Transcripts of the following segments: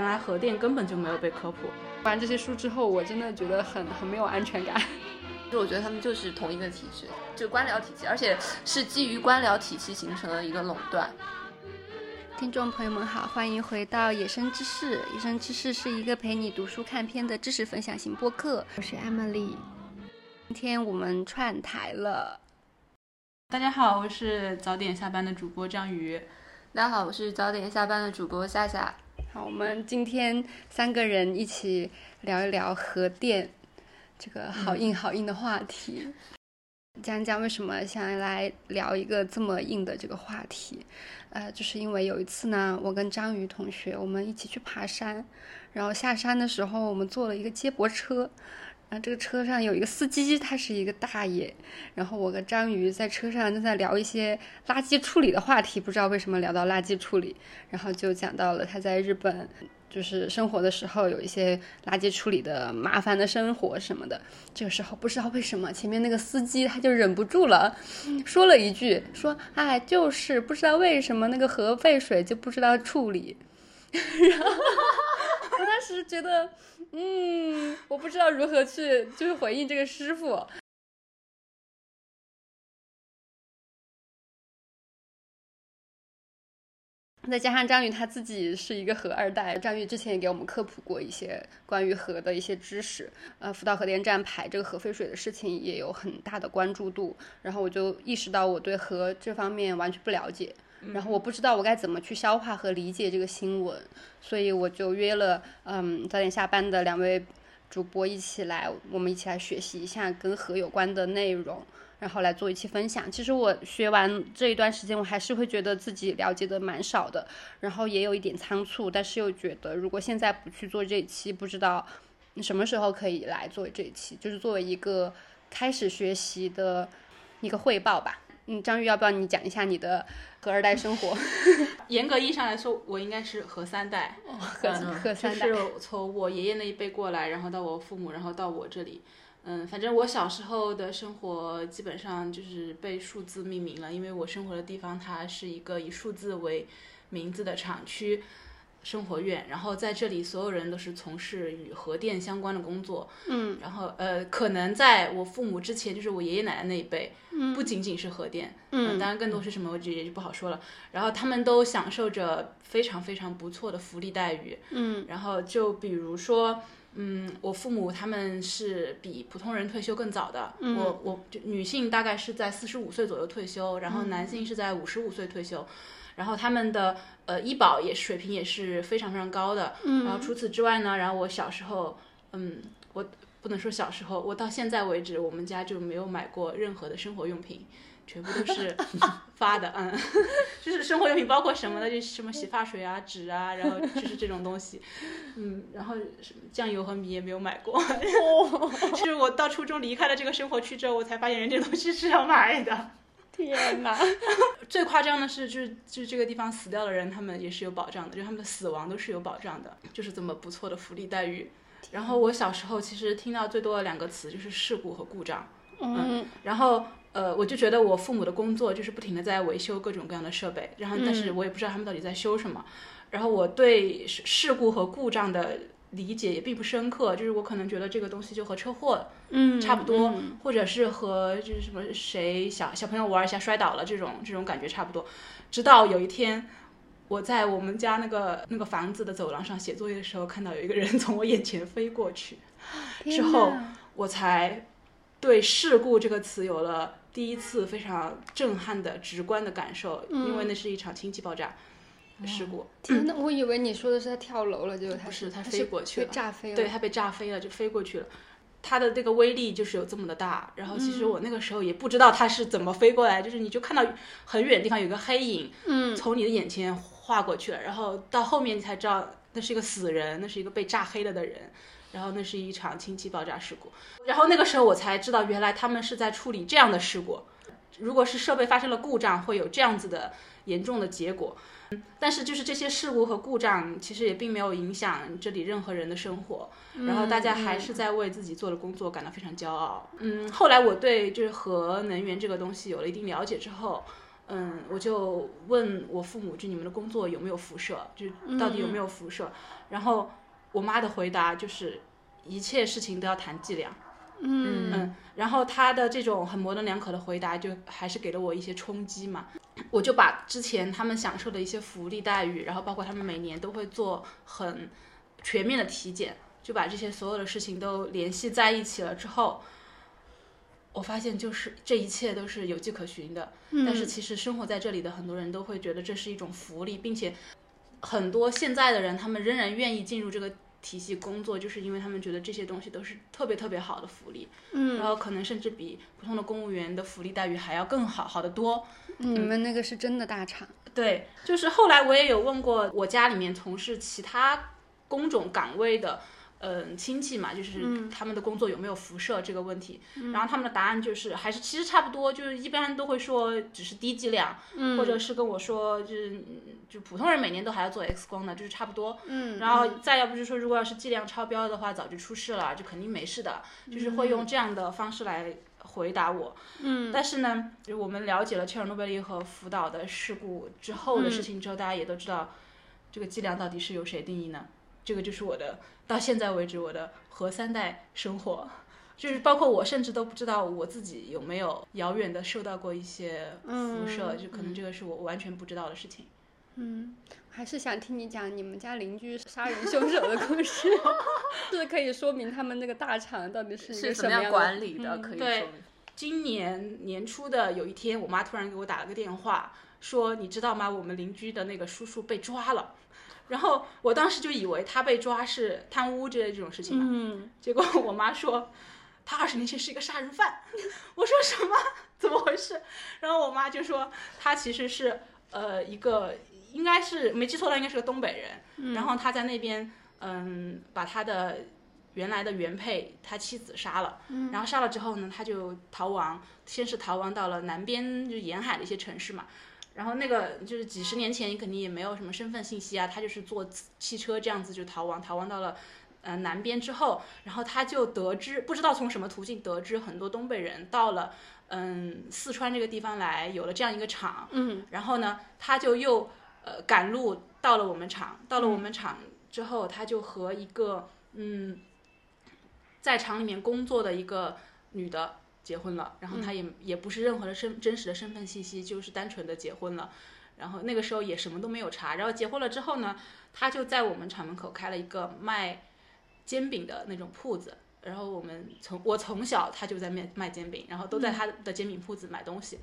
原来核电根本就没有被科普。读完这些书之后，我真的觉得很很没有安全感。就我觉得他们就是同一个体制，就官僚体系，而且是基于官僚体系形成了一个垄断。听众朋友们好，欢迎回到《野生知识》。《野生知识》是一个陪你读书看片的知识分享型播客。我是 Emily。今天我们串台了。大家好，我是早点下班的主播张宇。大家好，我是早点下班的主播夏夏。好，我们今天三个人一起聊一聊核电这个好硬好硬的话题。讲讲为什么想来聊一个这么硬的这个话题，呃，就是因为有一次呢，我跟张宇同学我们一起去爬山，然后下山的时候我们坐了一个接驳车，然后这个车上有一个司机，他是一个大爷，然后我跟张宇在车上正在聊一些垃圾处理的话题，不知道为什么聊到垃圾处理，然后就讲到了他在日本。就是生活的时候有一些垃圾处理的麻烦的生活什么的，这个时候不知道为什么前面那个司机他就忍不住了，说了一句说，哎，就是不知道为什么那个核废水就不知道处理，然后我当时觉得，嗯，我不知道如何去就是回应这个师傅。再加上张宇他自己是一个核二代，张宇之前也给我们科普过一些关于核的一些知识。呃，福岛核电站排这个核废水的事情也有很大的关注度。然后我就意识到我对核这方面完全不了解，然后我不知道我该怎么去消化和理解这个新闻，所以我就约了嗯早点下班的两位主播一起来，我们一起来学习一下跟核有关的内容。然后来做一期分享。其实我学完这一段时间，我还是会觉得自己了解的蛮少的，然后也有一点仓促，但是又觉得如果现在不去做这一期，不知道什么时候可以来做这一期，就是作为一个开始学习的一个汇报吧。嗯，张玉，要不要你讲一下你的核二代生活？严格意义上来说，我应该是和三代，核核三代，就是从我爷爷那一辈过来，然后到我父母，然后到我这里。嗯，反正我小时候的生活基本上就是被数字命名了，因为我生活的地方它是一个以数字为名字的厂区生活院，然后在这里所有人都是从事与核电相关的工作。嗯，然后呃，可能在我父母之前，就是我爷爷奶奶那一辈，嗯，不仅仅是核电，嗯，当然更多是什么，我这也就不好说了。然后他们都享受着非常非常不错的福利待遇。嗯，然后就比如说。嗯，我父母他们是比普通人退休更早的。我我就女性大概是在四十五岁左右退休，然后男性是在五十五岁退休，然后他们的呃医保也水平也是非常非常高的。然后除此之外呢，然后我小时候，嗯，我不能说小时候，我到现在为止，我们家就没有买过任何的生活用品。全部都是 发的，嗯，就是生活用品，包括什么的，就什么洗发水啊、纸啊，然后就是这种东西，嗯，然后什么酱油和米也没有买过。就是我到初中离开了这个生活区之后，我才发现人这东西是要买的。天哪！最夸张的是，就是就是这个地方死掉的人，他们也是有保障的，就他们的死亡都是有保障的，就是这么不错的福利待遇。然后我小时候其实听到最多的两个词就是事故和故障，嗯，然后。呃，我就觉得我父母的工作就是不停的在维修各种各样的设备，然后但是我也不知道他们到底在修什么，然后我对事故和故障的理解也并不深刻，就是我可能觉得这个东西就和车祸嗯差不多，或者是和就是什么谁小小朋友玩一下摔倒了这种这种感觉差不多，直到有一天我在我们家那个那个房子的走廊上写作业的时候，看到有一个人 从我眼前飞过去，之后我才对事故这个词有了。第一次非常震撼的直观的感受，因为那是一场氢气爆炸事故。天呐，我以为你说的是他跳楼了，就不是他飞过去了，被炸飞了。对他被炸飞了，就飞过去了。它的这个威力就是有这么的大。然后其实我那个时候也不知道它是怎么飞过来，就是你就看到很远的地方有个黑影，嗯，从你的眼前划过去了。然后到后面你才知道那是一个死人，那是一个被炸黑了的人。然后那是一场氢气爆炸事故，然后那个时候我才知道，原来他们是在处理这样的事故。如果是设备发生了故障，会有这样子的严重的结果。但是就是这些事故和故障，其实也并没有影响这里任何人的生活。然后大家还是在为自己做的工作感到非常骄傲。嗯，后来我对就是核能源这个东西有了一定了解之后，嗯，我就问我父母，就你们的工作有没有辐射，就到底有没有辐射？然后我妈的回答就是，一切事情都要谈剂量。嗯嗯，然后他的这种很模棱两可的回答，就还是给了我一些冲击嘛。我就把之前他们享受的一些福利待遇，然后包括他们每年都会做很全面的体检，就把这些所有的事情都联系在一起了之后，我发现就是这一切都是有迹可循的。但是其实生活在这里的很多人都会觉得这是一种福利，并且很多现在的人他们仍然愿意进入这个体系工作，就是因为他们觉得这些东西都是特别特别好的福利，嗯，然后可能甚至比普通的公务员的福利待遇还要更好，好得多。你们那个是真的大厂，对，就是后来我也有问过我家里面从事其他工种岗位的，嗯、亲戚嘛，就是他们的工作有没有辐射这个问题，然后他们的答案就是还是其实差不多，就是一般都会说只是低剂量，或者是跟我说就是嗯就普通人每年都还要做 X 光的，就是差不多，嗯，然后再要不就是说，如果要是剂量超标的话，早就出事了，就肯定没事的，就是会用这样的方式来回答我。嗯，但是呢，就我们了解了切尔诺贝利和福岛的事故之后的事情之后，大家也都知道，这个剂量到底是由谁定义呢？这个就是我的到现在为止我的核三代生活。就是包括我，甚至都不知道我自己有没有遥远的受到过一些辐射，就可能这个是我完全不知道的事情。嗯，还是想听你讲你们家邻居杀人凶手的故事，是可以说明他们那个大厂到底是一是个怎么样管理的？嗯可以对说明。今年年初的有一天，我妈突然给我打了个电话，说你知道吗？我们邻居的那个叔叔被抓了。然后我当时就以为他被抓是贪污之类这种事情嘛，嗯，结果我妈说他二十年前是一个杀人犯。我说什么？怎么回事？然后我妈就说他其实是呃一个应该是没记错的，应该是个东北人。然后他在那边嗯把他的原来的原配他妻子杀了，然后杀了之后呢，他就逃亡，先是逃亡到了南边就沿海的一些城市嘛。然后那个就是几十年前，你肯定也没有什么身份信息啊，他就是坐汽车这样子就逃亡，逃亡到了呃南边之后，然后他就得知不知道从什么途径得知很多东北人到了嗯四川这个地方来，有了这样一个厂，嗯，然后呢他就又呃赶路到了我们厂，到了我们厂之后，他就和一个嗯在厂里面工作的一个女的结婚了，然后他也、也不是任何的身真实的身份信息，就是单纯的结婚了。然后那个时候也什么都没有查，然后结婚了之后呢，他就在我们厂门口开了一个卖煎饼的那种铺子。然后我们从我从小他就在卖卖煎饼，然后都在他的煎饼铺子买东西。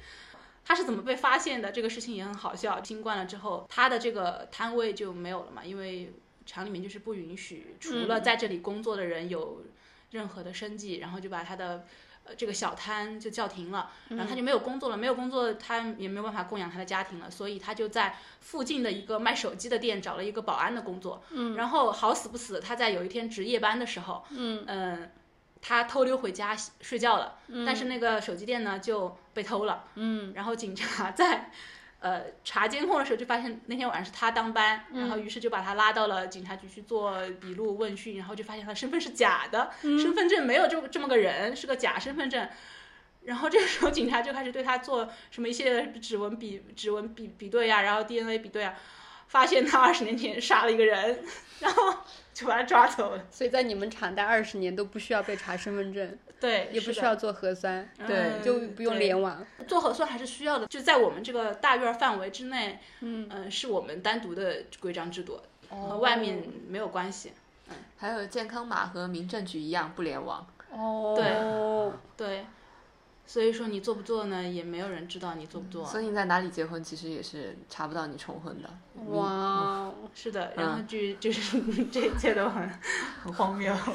他是怎么被发现的？这个事情也很好笑。新冠了之后，他的这个摊位就没有了嘛，因为厂里面就是不允许除了在这里工作的人有任何的生计，然后就把他的呃这个小摊就叫停了，然后他就没有工作了，没有工作他也没有办法供养他的家庭了，所以他就在附近的一个卖手机的店找了一个保安的工作，嗯，然后好死不死，他在有一天值夜班的时候，嗯。他偷溜回家睡觉了，但是那个手机店呢就被偷了，嗯，然后警察在。呃，查监控的时候就发现那天晚上是他当班，然后于是就把他拉到了警察局去做笔录问讯，然后就发现他身份是假的，身份证没有这这么个人，是个假身份证。然后这个时候 警察就开始对他做什么一系列的指纹比指纹比比对啊，然后 DNA 比对啊，发现他二十年前杀了一个人，然后就把他抓走了。所以在你们厂待二十年都不需要被查身份证，对，也不需要做核酸，对就不用联网。做核酸还是需要的，就在我们这个大院儿范围之内，嗯、是我们单独的规章制度，和外面没有关系。还有健康码和民政局一样不联网。哦，对，所以说你做不做呢，也没有人知道你做不做。所以你在哪里结婚，其实也是查不到你重婚的。哇哦，是的，然后就、就是 这一切都很很荒谬。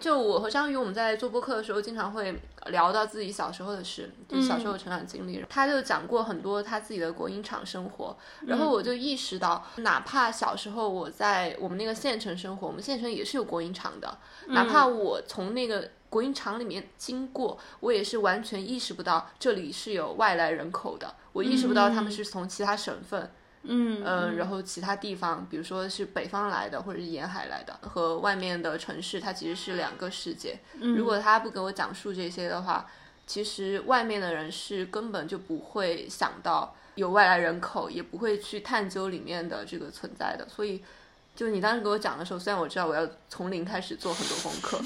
就我和张宇，我们在做播客的时候，经常会聊到自己小时候的事，就是小时候的成长经历。他就讲过很多他自己的国营厂生活，然后我就意识到，哪怕小时候我在我们那个县城生活，我们县城也是有国营厂的，哪怕我从那个国营厂里面经过，我也是完全意识不到这里是有外来人口的，我意识不到他们是从其他省份。嗯嗯，然后其他地方，比如说是北方来的，或者是沿海来的，和外面的城市，它其实是两个世界。如果他不给我讲述这些的话，其实外面的人是根本就不会想到有外来人口，也不会去探究里面的这个存在的。所以，就你当时给我讲的时候，虽然我知道我要从零开始做很多功课，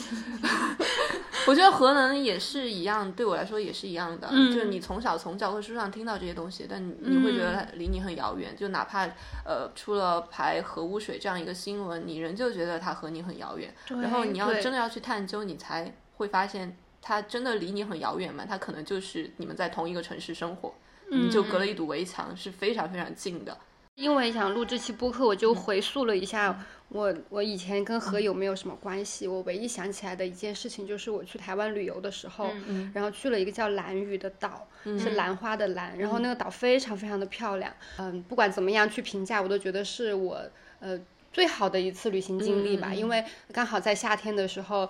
我觉得核能也是一样，对我来说也是一样的。就是你从小从教科书上听到这些东西，但你你会觉得它离你很遥远。就哪怕呃出了排核污水这样一个新闻，你仍旧觉得它和你很遥远。然后你要真的要去探究，你才会发现它真的离你很遥远嘛？它可能就是你们在同一个城市生活，你就隔了一堵围墙，是非常非常近的。因为想录这期播客，我就回溯了一下我我以前跟何友没有什么关系。我唯一想起来的一件事情就是我去台湾旅游的时候，然后去了一个叫兰屿的岛，是兰花的兰，然后那个岛非常非常的漂亮。嗯，不管怎么样去评价，我都觉得是我呃最好的一次旅行经历吧，因为刚好在夏天的时候，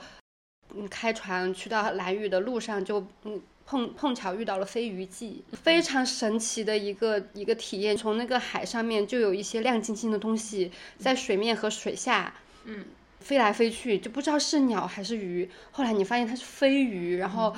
嗯，开船去到蓝屿的路上就嗯。碰碰巧遇到了飞鱼季，非常神奇的一个一个体验。从那个海上面就有一些亮晶晶的东西在水面和水下，嗯，飞来飞去，就不知道是鸟还是鱼。后来你发现它是飞鱼，然后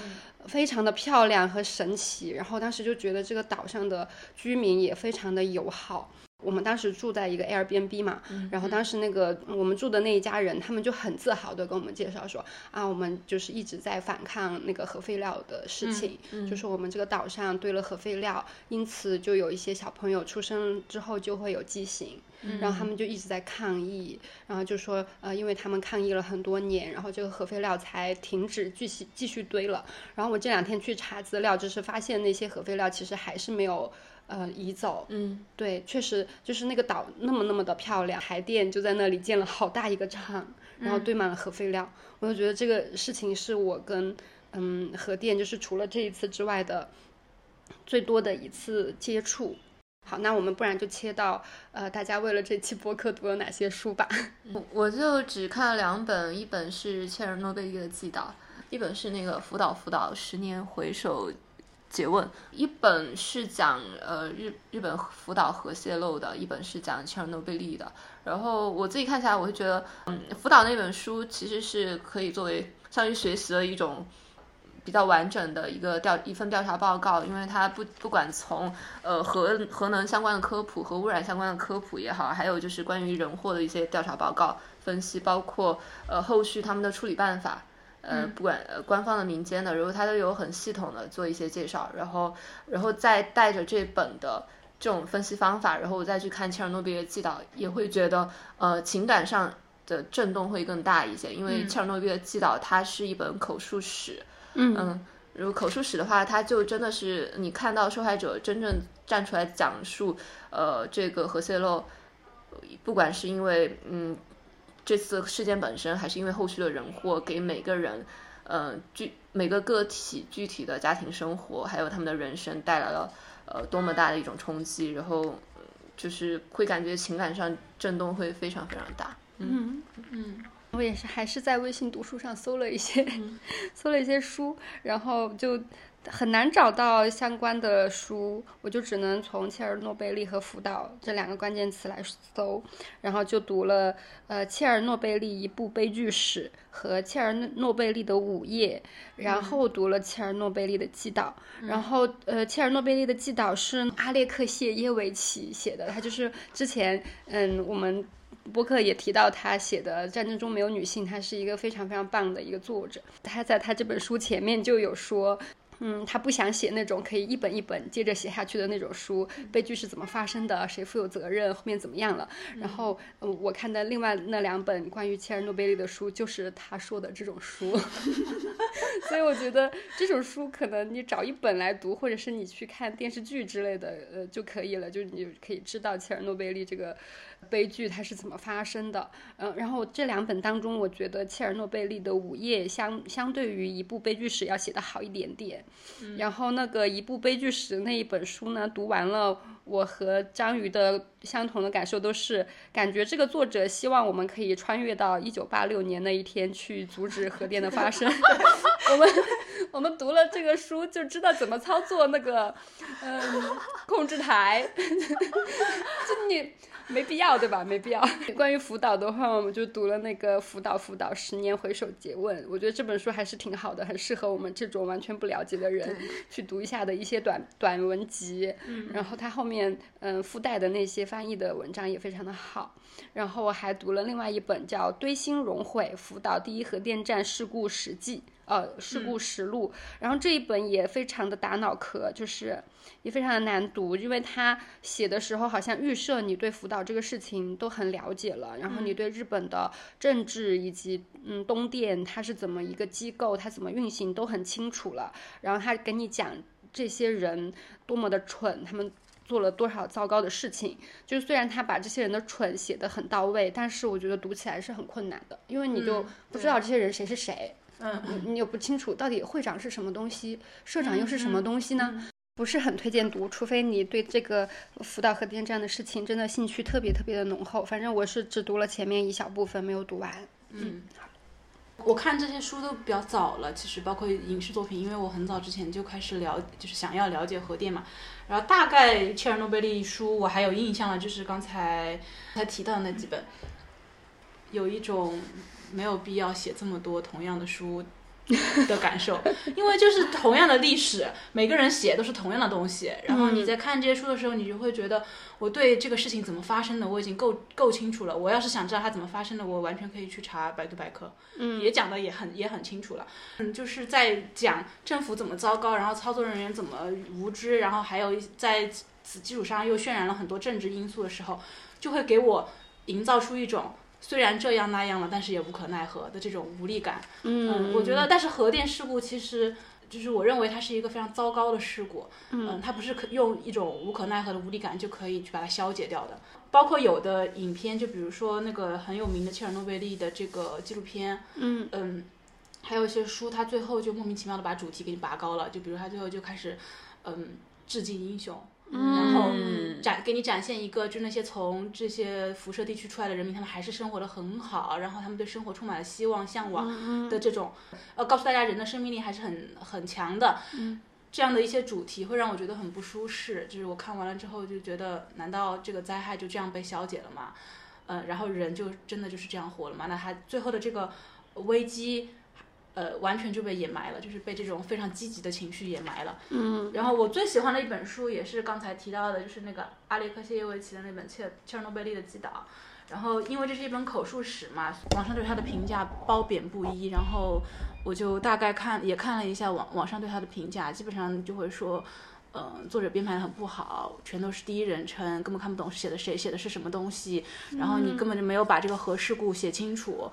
非常的漂亮和神奇。然后当时就觉得这个岛上的居民也非常的友好。我们当时住在一个 Airbnb 嘛，然后当时那个我们住的那一家人，他们就很自豪的跟我们介绍说啊，我们就是一直在反抗那个核废料的事情，就是我们这个岛上堆了核废料，因此就有一些小朋友出生之后就会有畸形，然后他们就一直在抗议，然后就说呃，因为他们抗议了很多年，然后这个核废料才停止继续继续堆了。然后我这两天去查资料，就是发现那些核废料其实还是没有。呃，移走，嗯，对，确实就是那个岛那么那么的漂亮，海淀就在那里建了好大一个厂，然后堆满了核废料，我就觉得这个事情是我跟嗯核电就是除了这一次之外的最多的一次接触。好，那我们不然就切到呃，大家为了这期播客读了哪些书吧。我我就只看了两本，一本是切尔诺贝利的祭岛，一本是那个福岛福岛十年回首。诘问一本是讲呃日日本福岛核泄漏的，一本是讲切尔诺贝利的。然后我自己看起来，我会觉得，嗯，福岛那本书其实是可以作为相当于学习的一种比较完整的一个调一份调查报告，因为它不不管从呃核核能相关的科普、核污染相关的科普也好，还有就是关于人祸的一些调查报告分析，包括呃后续他们的处理办法。呃，不管呃官方的、民间的，然后他都有很系统的做一些介绍，然后，然后再带着这本的这种分析方法，然后我再去看切尔诺贝利的祭岛，也会觉得呃情感上的震动会更大一些，因为切尔诺贝利的祭岛它是一本口述史，嗯，如果口述史的话，它就真的是你看到受害者真正站出来讲述，呃，这个核泄漏，不管是因为嗯。这次事件本身，还是因为后续的人祸，给每个人，呃，具每个个体具体的家庭生活，还有他们的人生带来了呃多么大的一种冲击，然后就是会感觉情感上震动会非常非常大。嗯嗯，我也是，还是在微信读书上搜了一些，搜了一些书，然后就。很难找到相关的书，我就只能从切尔诺贝利和福岛这两个关键词来搜，然后就读了呃切尔诺贝利一部悲剧史和切尔诺贝利的午夜，然后读了切尔诺贝利的祭岛，然后呃切尔诺贝利的祭岛是阿列克谢耶维奇写的，他就是之前嗯我们播客也提到他写的《战争中没有女性》，他是一个非常非常棒的一个作者，他在他这本书前面就有说。嗯，他不想写那种可以一本一本接着写下去的那种书，悲剧是怎么发生的，谁负有责任，后面怎么样了。然后，嗯，我看的另外那两本关于切尔诺贝利的书，就是他说的这种书。所以我觉得这种书可能你找一本来读，或者是你去看电视剧之类的，呃，就可以了，就你可以知道切尔诺贝利这个悲剧它是怎么发生的。嗯，然后这两本当中，我觉得切尔诺贝利的午夜相相对于一部悲剧史要写的好一点点。然后那个一部悲剧史那一本书呢，读完了，我和章鱼的相同的感受都是，感觉这个作者希望我们可以穿越到一九八六年那一天去阻止核电的发生。我们我们读了这个书就知道怎么操作那个，嗯，控制台，就你没必要对吧？没必要。关于辅导的话，我们就读了那个《辅导辅导十年回首诘问》，我觉得这本书还是挺好的，很适合我们这种完全不了解的人去读一下的一些短短文集。嗯然后它后面嗯附带的那些翻译的文章也非常的好。然后我还读了另外一本叫《堆芯熔毁辅导第一核电站事故实记》。呃，事故实录，然后这一本也非常的打脑壳，就是也非常的难读，因为他写的时候好像预设你对福岛这个事情都很了解了，然后你对日本的政治以及嗯东电它是怎么一个机构，它怎么运行都很清楚了，然后他给你讲这些人多么的蠢，他们做了多少糟糕的事情，就是虽然他把这些人的蠢写得很到位，但是我觉得读起来是很困难的，因为你就不知道。这些人谁是谁。嗯，你你又不清楚到底会长是什么东西，社长又是什么东西呢？不是很推荐读，除非你对这个福岛核电站的事情真的兴趣特别特别的浓厚。反正我是只读了前面一小部分，没有读完。嗯，我看这些书都比较早了，其实包括影视作品，因为我很早之前就开始了，就是想要了解核电嘛。然后大概切尔诺贝利书我还有印象了，就是刚才才提到的那几本，有一种。没有必要写这么多同样的书的感受，因为就是同样的历史，每个人写都是同样的东西。然后你在看这些书的时候，你就会觉得我对这个事情怎么发生的我已经够够清楚了。我要是想知道它怎么发生的，我完全可以去查百度百科，嗯，也讲的也很也很清楚了。嗯，就是在讲政府怎么糟糕，然后操作人员怎么无知，然后还有在此基础上又渲染了很多政治因素的时候，就会给我营造出一种。虽然这样那样了，但是也无可奈何的这种无力感。嗯，我觉得，但是核电事故其实就是我认为它是一个非常糟糕的事故。嗯，它不是可用一种无可奈何的无力感就可以去把它消解掉的。包括有的影片，就比如说那个很有名的切尔诺贝利的这个纪录片。嗯嗯，还有一些书，它最后就莫名其妙的把主题给你拔高了。就比如它最后就开始，嗯，致敬英雄。然后展给你展现一个，就那些从这些辐射地区出来的人民，他们还是生活的很好，然后他们对生活充满了希望、向往的这种，呃，告诉大家人的生命力还是很很强的。这样的一些主题会让我觉得很不舒适。就是我看完了之后就觉得，难道这个灾害就这样被消解了吗？呃，然后人就真的就是这样活了吗？那他最后的这个危机。呃，完全就被掩埋了，就是被这种非常积极的情绪掩埋了。嗯，然后我最喜欢的一本书也是刚才提到的，就是那个阿列克谢耶维奇的那本《切切尔诺贝利的击倒》。然后因为这是一本口述史嘛，网上对他的评价褒贬不一。然后我就大概看也看了一下网网上对他的评价，基本上就会说，嗯，作者编排的很不好，全都是第一人称，根本看不懂写的谁写的是什么东西，然后你根本就没有把这个核事故写清楚。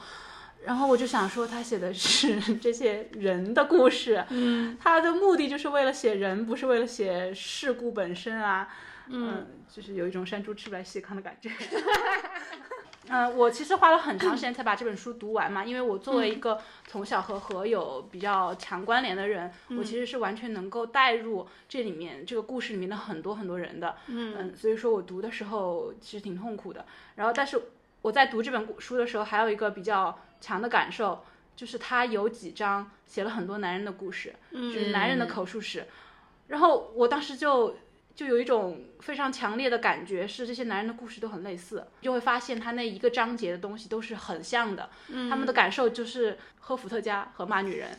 然后我就想说，他写的是 这些人的故事，嗯，他的目的就是为了写人，不是为了写事故本身啊，嗯，就是有一种山猪吃不来细糠的感觉。嗯，我其实花了很长时间才把这本书读完嘛，因为我作为一个从小和河有比较强关联的人，我其实是完全能够带入这里面这个故事里面的很多很多人的，嗯，所以说我读的时候其实挺痛苦的。然后，但是我在读这本书的时候，还有一个比较。强的感受就是他有几章写了很多男人的故事，就是男人的口述史，然后我当时就就有一种非常强烈的感觉，是这些男人的故事都很类似，就会发现他那一个章节的东西都是很像的，他们的感受就是喝伏特加和骂女人，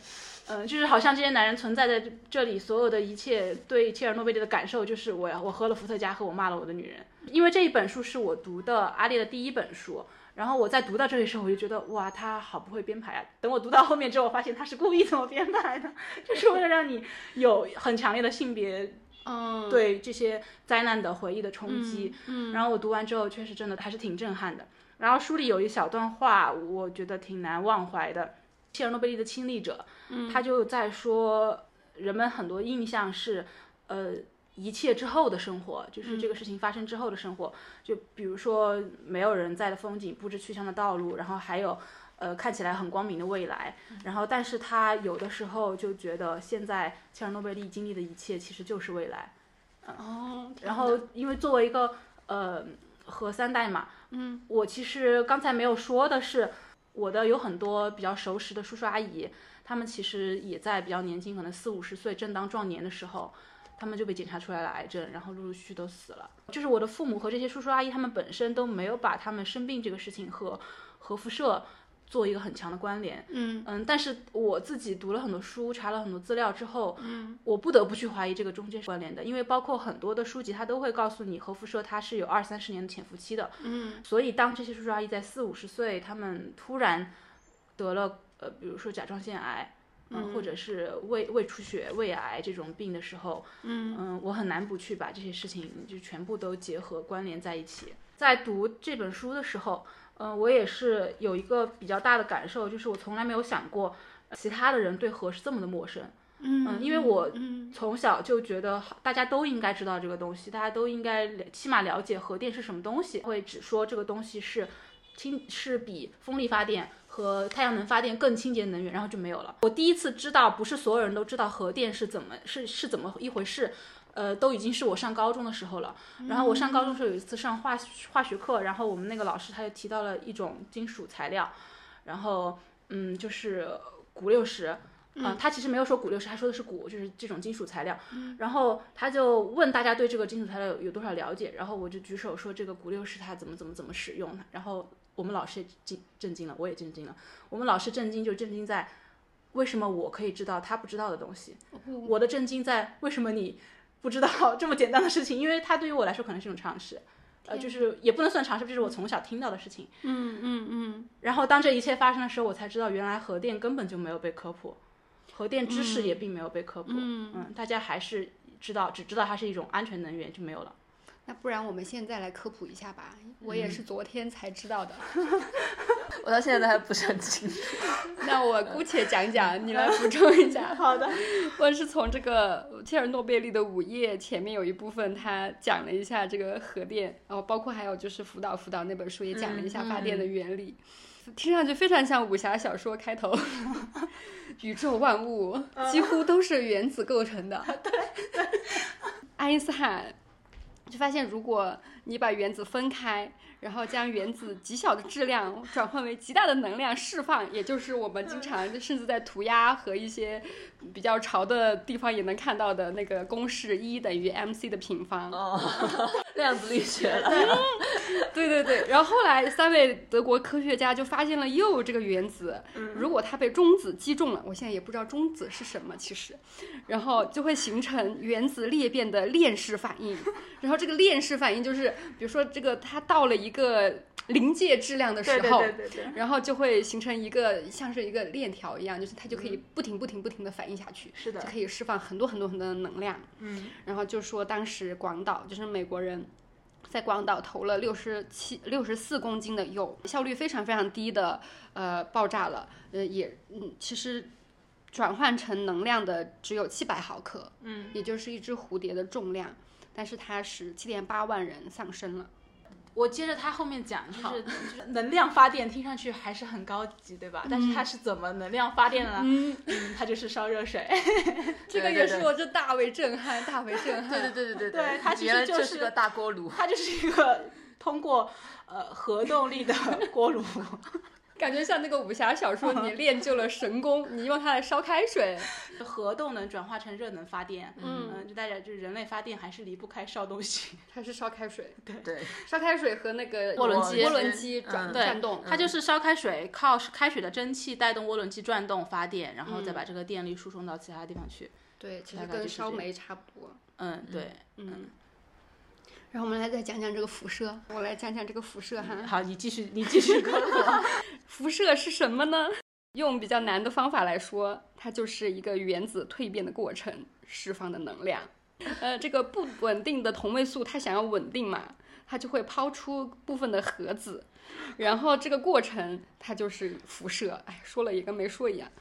嗯，就是好像这些男人存在在这里，所有的一切对切尔诺贝利的感受就是我我喝了伏特加和我骂了我的女人，因为这一本书是我读的阿列的第一本书。然后我在读到这里的时候，我就觉得哇，他好不会编排啊！等我读到后面之后，我发现他是故意这么编排的，就是为了让你有很强烈的性别，嗯，对这些灾难的回忆的冲击。嗯，然后我读完之后，确实真的还是挺震撼的。然后书里有一小段话，我觉得挺难忘怀的。切尔诺贝利的亲历者，他就在说，人们很多印象是，呃。一切之后的生活，就是这个事情发生之后的生活。就比如说没有人在的风景，不知去向的道路，然后还有，呃，看起来很光明的未来。然后，但是他有的时候就觉得，现在切尔诺贝利经历的一切其实就是未来。哦。然后，因为作为一个呃核三代嘛，嗯，我其实刚才没有说的是，我的有很多比较熟识的叔叔阿姨，他们其实也在比较年轻，可能四五十岁正当壮年的时候，他们就被检查出来了癌症，然后陆陆续续都死了。就是我的父母和这些叔叔阿姨，他们本身都没有把他们生病这个事情和核辐射做一个很强的关联。嗯嗯，但是我自己读了很多书，查了很多资料之后，嗯，我不得不去怀疑这个中间是关联的，因为包括很多的书籍，它都会告诉你核辐射它是有二三十年的潜伏期的，嗯，所以当这些叔叔阿姨在四五十岁，他们突然得了呃，比如说甲状腺癌。嗯，或者是胃胃出血、胃癌这种病的时候，嗯我很难不去把这些事情就全部都结合关联在一起。在读这本书的时候，嗯，我也是有一个比较大的感受，就是我从来没有想过其他的人对核是这么的陌生。嗯，因为我从小就觉得大家都应该知道这个东西，大家都应该了起码了解核电是什么东西，会只说这个东西是清是比风力发电和太阳能发电更清洁的能源，然后就没有了。我第一次知道，不是所有人都知道核电是怎么是是怎么一回事，呃，都已经是我上高中的时候了。然后我上高中的时候有一次上化化学课，然后我们那个老师他就提到了一种金属材料，然后嗯，就是钴六十。啊，他其实没有说钴六十，他说的是钴，就是这种金属材料。然后他就问大家对这个金属材料有有多少了解，然后我就举手说这个钴六十它怎么怎么怎么使用。然后我们老师也震震惊了，我也震惊了。我们老师震惊就震惊在为什么我可以知道他不知道的东西，我的震惊在为什么你不知道这么简单的事情，因为它对于我来说可能是一种常识。呃，就是也不能算常识，这是我从小听到的事情。嗯嗯嗯。然后当这一切发生的时候，我才知道原来核电根本就没有被科普。核电知识也并没有被科普，嗯，大家还是知道，只知道它是一种安全能源就没有了。那不然我们现在来科普一下吧，我也是昨天才知道的，我到现在都还不是很清楚。那我姑且讲讲，你来补充一下。好的，我是从这个切尔诺贝利的午夜前面有一部分，他讲了一下这个核电，然后包括还有就是福岛福岛那本书也讲了一下发电的原理，听上去非常像武侠小说开头。宇宙万物几乎都是原子构成的。对对，爱因斯坦就发现，如果你把原子分开，然后将原子极小的质量转换为极大的能量释放，也就是我们经常甚至在涂鸦和一些比较潮的地方也能看到的那个公式一等于 mc 的平方。哦，量子力学了。对对对，然后后来三位德国科学家就发现了铀这个原子，如果它被中子击中了，我现在也不知道中子是什么，其实，然后就会形成原子裂变的链式反应。然后这个链式反应就是，比如说这个它到了一个临界质量的时候，对对对，然后就会形成一个像是一个链条一样，就是它就可以不停不停不停的反应下去，是的，就可以释放很多很多很多的能量。嗯，然后就说当时广岛就是美国人。在广岛投了六十七、六十四公斤的铀，效率非常非常低的，呃，爆炸了。呃，也，嗯，其实转换成能量的只有七百毫克，嗯，也就是一只蝴蝶的重量，但是它使七点八万人丧生了。我接着他后面讲，就是就是能量发电听上去还是很高级，对吧？但是它是怎么能量发电的呢？嗯，它就是烧热水。这个也是我这大为震撼，大为震撼。对对对对对对，它其实就是个大锅炉，它就是一个通过呃核动力的锅炉。感觉像那个武侠小说，你练就了神功，你用它来烧开水，核动能转化成热能发电。嗯，就大家就是人类发电还是离不开烧东西，它是烧开水。对。对，烧开水和那个涡轮机，涡轮机转转动，它就是烧开水，靠开水的蒸汽带动涡轮机转动发电，然后再把这个电力输送到其他地方去。对，其实跟烧煤差不多。嗯，对，嗯。然后我们来再讲讲这个辐射，我来讲讲这个辐射哈。好，你继续，你继续科普。辐射是什么呢？用比较难的方法来说，它就是一个原子蜕变的过程释放的能量。呃，这个不稳定的同位素，它想要稳定嘛，它就会抛出部分的核子，然后这个过程它就是辐射。哎，说了也跟没说一样。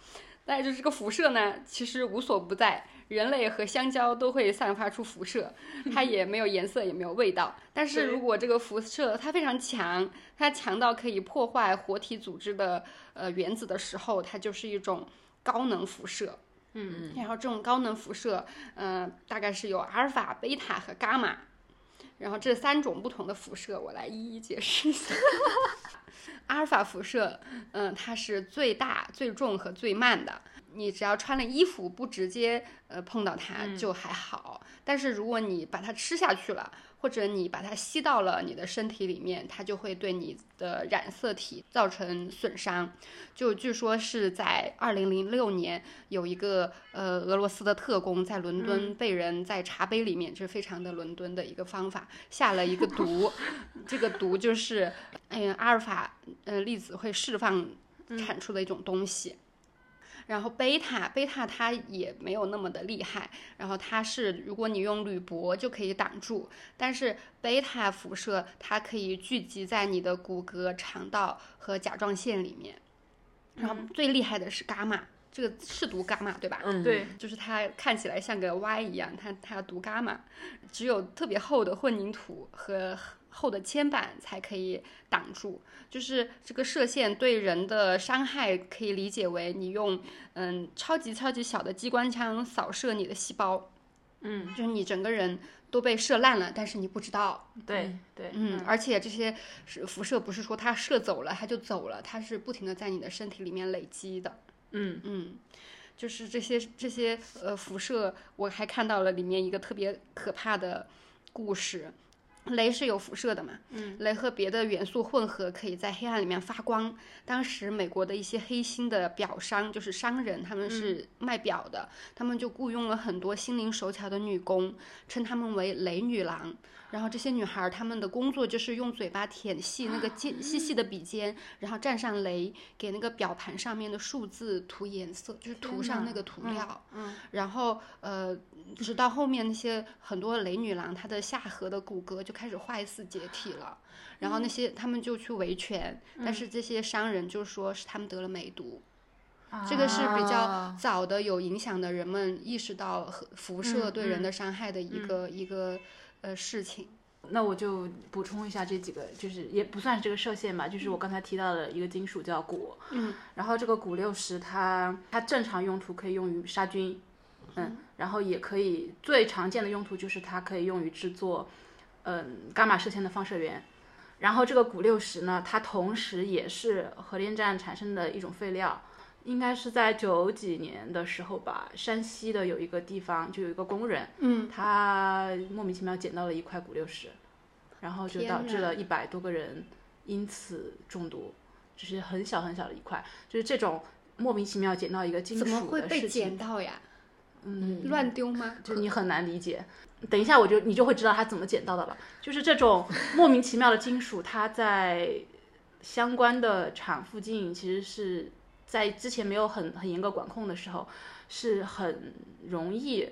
但是就是这个辐射呢，其实无所不在。人类和香蕉都会散发出辐射，它也没有颜色，也没有味道。但是如果这个辐射它非常强，它强到可以破坏活体组织的呃原子的时候，它就是一种高能辐射。嗯，然后这种高能辐射，嗯，大概是有阿尔法、贝塔和伽马。然后这三种不同的辐射，我来一一解释一下。阿尔法辐射，嗯，它是最大、最重和最慢的。你只要穿了衣服，不直接呃碰到它就还好。但是如果你把它吃下去了，或者你把它吸到了你的身体里面，它就会对你的染色体造成损伤。就据说是在二零零六年，有一个呃俄罗斯的特工在伦敦被人在茶杯里面，这是非常的伦敦的一个方法，下了一个毒。这个毒就是嗯阿尔法呃粒子会释放产出的一种东西。然后贝塔，贝塔它也没有那么的厉害，然后它是如果你用铝箔就可以挡住，但是贝塔辐射它可以聚集在你的骨骼、肠道和甲状腺里面。然后最厉害的是伽马，这个是读伽马对吧？嗯，对，就是它看起来像个 Y 一样，它它要读伽马，只有特别厚的混凝土和厚的铅板才可以挡住。就是这个射线对人的伤害，可以理解为你用嗯超级超级小的机关枪扫射你的细胞，嗯，就是你整个人都被射烂了，但是你不知道。对对，嗯，而且这些是辐射，不是说它射走了它就走了，它是不停的在你的身体里面累积的。嗯嗯，就是这些这些呃辐射，我还看到了里面一个特别可怕的故事。镭是有辐射的嘛？嗯，镭和别的元素混合，可以在黑暗里面发光。当时美国的一些黑心的表商，就是商人，他们是卖表的，他们就雇佣了很多心灵手巧的女工，称她们为镭女郎。然后这些女孩儿，她们的工作就是用嘴巴舔细那个尖细细的笔尖，然后蘸上镭，给那个表盘上面的数字涂颜色，就是涂上那个涂料。嗯，然后呃，直到后面那些很多雷女郎，她的下颌的骨骼就开始坏死解体了。然后那些他们就去维权，但是这些商人就说是他们得了梅毒。这个是比较啊早的有影响的人们意识到辐射对人的伤害的一个、一个呃事情。那我就补充一下这几个，就是也不算是这个射线吧，就是我刚才提到的一个金属叫钴，嗯，然后这个钴六十它它正常用途可以用于杀菌，嗯，然后也可以最常见的用途就是它可以用于制作，嗯，伽马射线的放射源。然后这个钴六十呢，它同时也是核电站产生的一种废料。应该是在九几年的时候吧，山西的有一个地方就有一个工人，嗯，他莫名其妙捡到了一块钴六十，然后就导致了一百多个人因此中毒，只是很小很小的一块，就是这种莫名其妙捡到一个金属怎么会被的事情，捡到呀？嗯，乱丢吗？就你很难理解。等一下我就你就会知道他怎么捡到的了，就是这种莫名其妙的金属，它在相关的厂附近其实是在之前没有很很严格管控的时候，是很容易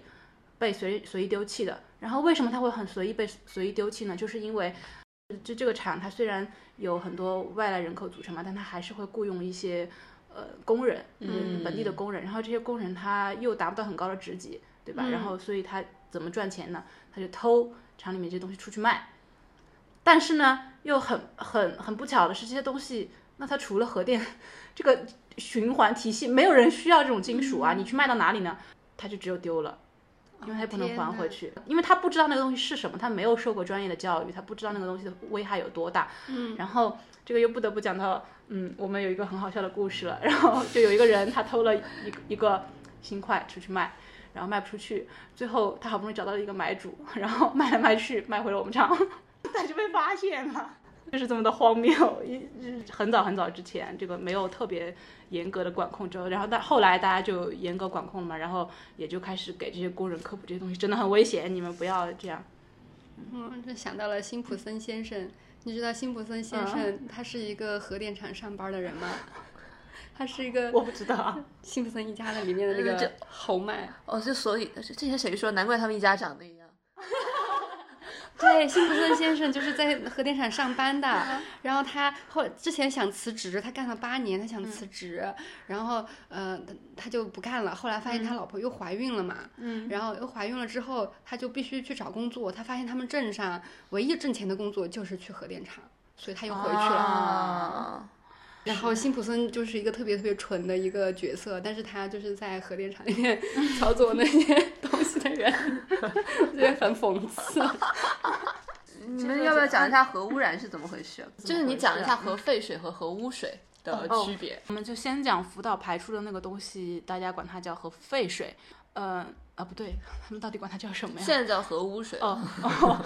被随随意丢弃的。然后为什么它会很随意被随意丢弃呢？就是因为就这个厂它虽然有很多外来人口组成嘛，但它还是会雇佣一些呃工人，嗯本地的工人。然后这些工人他又达不到很高的职级，对吧？然后所以他怎么赚钱呢？他就偷厂里面这些东西出去卖。但是呢，又很很很不巧的是，这些东西，那它除了核电这个循环体系，没有人需要这种金属啊，你去卖到哪里呢？它就只有丢了。因为他也不能还回去，因为他不知道那个东西是什么，他没有受过专业的教育，他不知道那个东西的危害有多大。嗯，然后这个又不得不讲到，嗯，我们有一个很好笑的故事了。然后就有一个人他偷了一个一个新块出去卖，然后卖不出去，最后他好不容易找到了一个买主，然后卖来卖去卖回了我们厂，他就被发现了。就是这么的荒谬，一很早很早之前，这个没有特别严格的管控之后，然后但后来大家就严格管控了嘛，然后也就开始给这些工人科普这些东西真的很危险，你们不要这样。嗯，这想到了辛普森先生。你知道辛普森先生他是一个核电厂上班的人吗？他是一个 我不知道，辛普森一家的里面的那个侯麦。哦，就所以这这些谁说？难怪他们一家长得一样。对，辛普森先生就是在核电厂上班的，然后他后之前想辞职，他干了八年，他想辞职，然后呃他他就不干了，后来发现他老婆又怀孕了嘛，嗯，然后又怀孕了之后，他就必须去找工作，他发现他们镇上唯一挣钱的工作就是去核电厂，所以他又回去了。啊然后辛普森就是一个特别特别蠢的一个角色，但是他就是在核电厂里面 操作那些东西的人，我觉得很讽刺。你们要不要讲一下核污染是怎么回事？就是你讲一下核废水和核污水的区别。我们就先讲福岛排出的那个东西，大家管它叫核废水。呃啊，不对，他们到底管它叫什么呀？现在叫核污水。哦哦，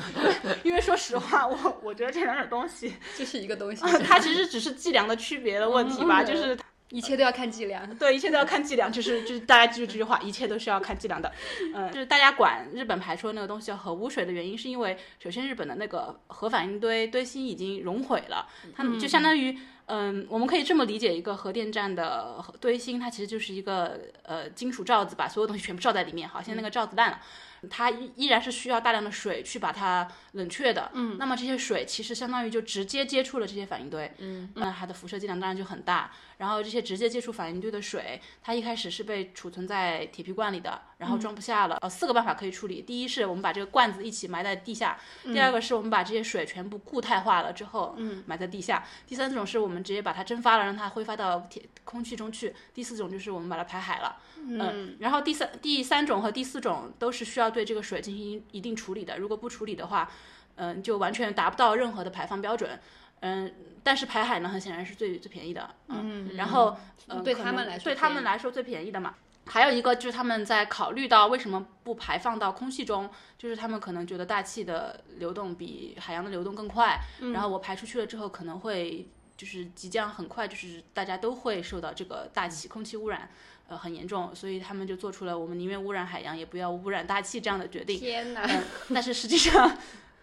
因为说实话，我我觉得这两种东西，就是一个东西，它其实只是计量的区别的问题吧，嗯就是一切都要看计量。对，一切都要看计量，就是就是大家记住这句话，一切都是要看计量的。嗯，就是大家管日本排出的那个东西叫核污水的原因，是因为首先日本的那个核反应堆堆芯已经熔毁了，它们就相当于。嗯，我们可以这么理解，一个核电站的核堆芯，它其实就是一个呃金属罩子，把所有东西全部罩在里面。好，现在那个罩子烂了，它依依然是需要大量的水去把它冷却的。嗯，那么这些水其实相当于就直接接触了这些反应堆。嗯，那它的辐射剂量当然就很大。然后这些直接接触反应堆的水，它一开始是被储存在铁皮罐里的，然后装不下了。呃，四个办法可以处理。第一是我们把这个罐子一起埋在地下；第二个是我们把这些水全部固态化了之后，嗯，埋在地下；第三种是我们直接把它蒸发了，让它挥发到铁空气中去；第四种就是我们把它排海了。嗯，然后第三第三种和第四种都是需要对这个水进行一定处理的。如果不处理的话，嗯，就完全达不到任何的排放标准。嗯，但是排海呢，很显然是最最便宜的。嗯，然后嗯，对他们来说对他们来说最便宜的嘛。还有一个就是他们在考虑到为什么不排放到空气中，就是他们可能觉得大气的流动比海洋的流动更快，然后我排出去了之后可能会就是即将很快就是大家都会受到这个大气空气污染。呃，很严重，所以他们就做出了我们宁愿污染海洋，也不要污染大气这样的决定。天哪！嗯，但是实际上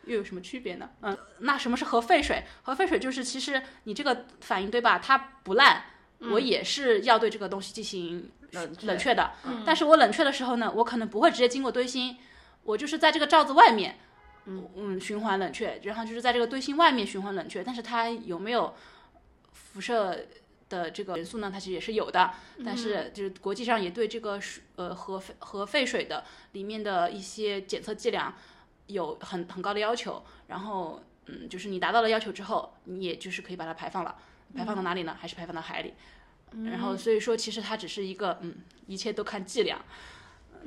又有什么区别呢？嗯，那什么是核废水？核废水就是其实你这个反应堆吧，它不烂，我也是要对这个东西进行冷却冷却的。但是我冷却的时候呢，我可能不会直接经过堆芯，我就是在这个罩子外面。嗯嗯循环冷却，然后就是在这个堆芯外面循环冷却，但是它有没有辐射的这个元素呢？它其实也是有的，但是就是国际上也对这个水呃核废核废水的里面的一些检测剂量有很很高的要求，然后嗯，就是你达到了要求之后，你也就是可以把它排放了，排放到哪里呢？还是排放到海里。然后所以说，其实它只是一个嗯，一切都看剂量，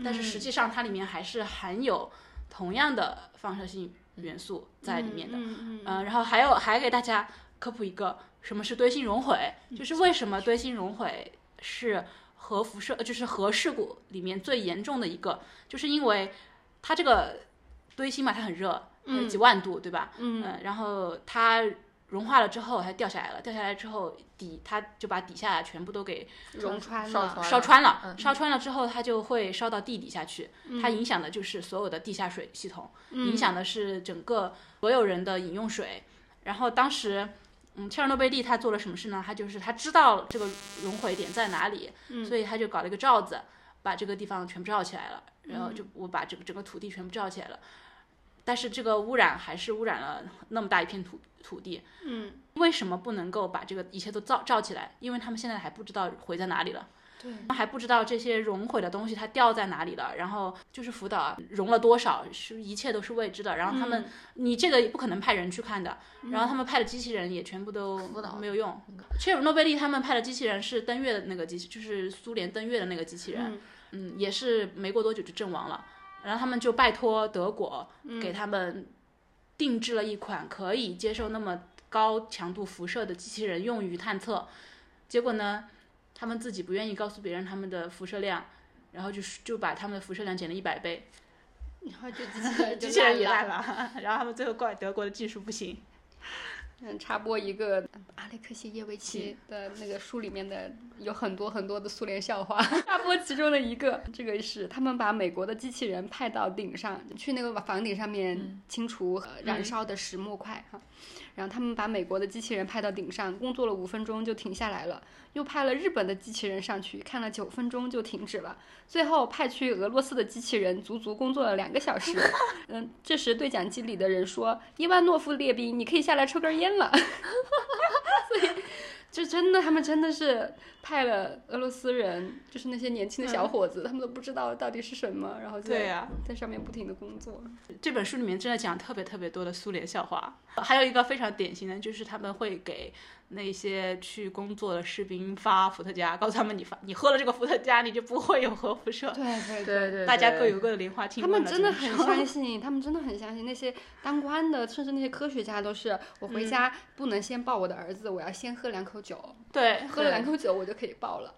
但是实际上它里面还是含有同样的放射性元素在里面的。嗯嗯，然后还有还给大家科普一个，什么是堆芯熔毁，就是为什么堆芯熔毁是核辐射，呃就是核事故里面最严重的一个，就是因为它这个堆芯嘛，它很热，嗯，几万度，对吧？嗯，然后它融化了之后，它掉下来了，掉下来之后底它就把底下全部都给融穿了，烧穿烧穿了，烧穿了之后，它就会烧到地底下去。它影响的就是所有的地下水系统，影响的是整个所有人的饮用水。然后当时，嗯，切尔诺贝利他做了什么事呢？他就是他知道这个熔毁点在哪里，所以他就搞了一个罩子，把这个地方全部罩起来了。然后就我把这个整个土地全部罩起来了。但是这个污染还是污染了那么大一片土土地。嗯，为什么不能够把这个一切都罩罩起来？因为他们现在还不知道毁在哪里了。对，还不知道这些熔毁的东西它掉在哪里了，然后就是福岛啊熔了多少，是一切都是未知的。然后他们，你这个也不可能派人去看的，然后他们派的机器人也全部都没有用。切尔诺贝利他们派的机器人是登月的那个机器，就是苏联登月的那个机器人，嗯，也是没过多久就阵亡了。然后他们就拜托德国给他们定制了一款可以接受那么高强度辐射的机器人，用于探测。结果呢，他们自己不愿意告诉别人他们的辐射量，然后就是就把他们的辐射量减了一百倍，然后就机器人就机器人也了，然后他们最后怪德国的技术不行。嗯，插播一个阿列克谢耶维奇的那个书里面的有很多很多的苏联笑话，插播其中的一个，这个是他们把美国的机器人派到顶上去那个房顶上面清除呃燃烧的石墨块哈。然后他们把美国的机器人派到顶上，工作了五分钟就停下来了，又派了日本的机器人上去看了九分钟就停止了，最后派去俄罗斯的机器人足足工作了两个小时。嗯，这时对讲机里的人说：“伊万诺夫列兵，你可以下来抽根烟了。”所以，就真的他们真的是派了俄罗斯人，就是那些年轻的小伙子，他们都不知道到底是什么，然后就对呀在上面不停的工作。这本书里面真的讲特别特别多的苏联笑话，还有一个非常典型的就是他们会给那些去工作的士兵发伏特加，告诉他们你发你喝了这个伏特加，你就不会有核辐射。对对对对，大家各有各的莲花清他。们真的很相 信，他们真的很相信那些当官的，甚至那些科学家都是，我回家不能先抱我的儿子，我要先喝两口酒，对，喝了两口酒我就可以抱了。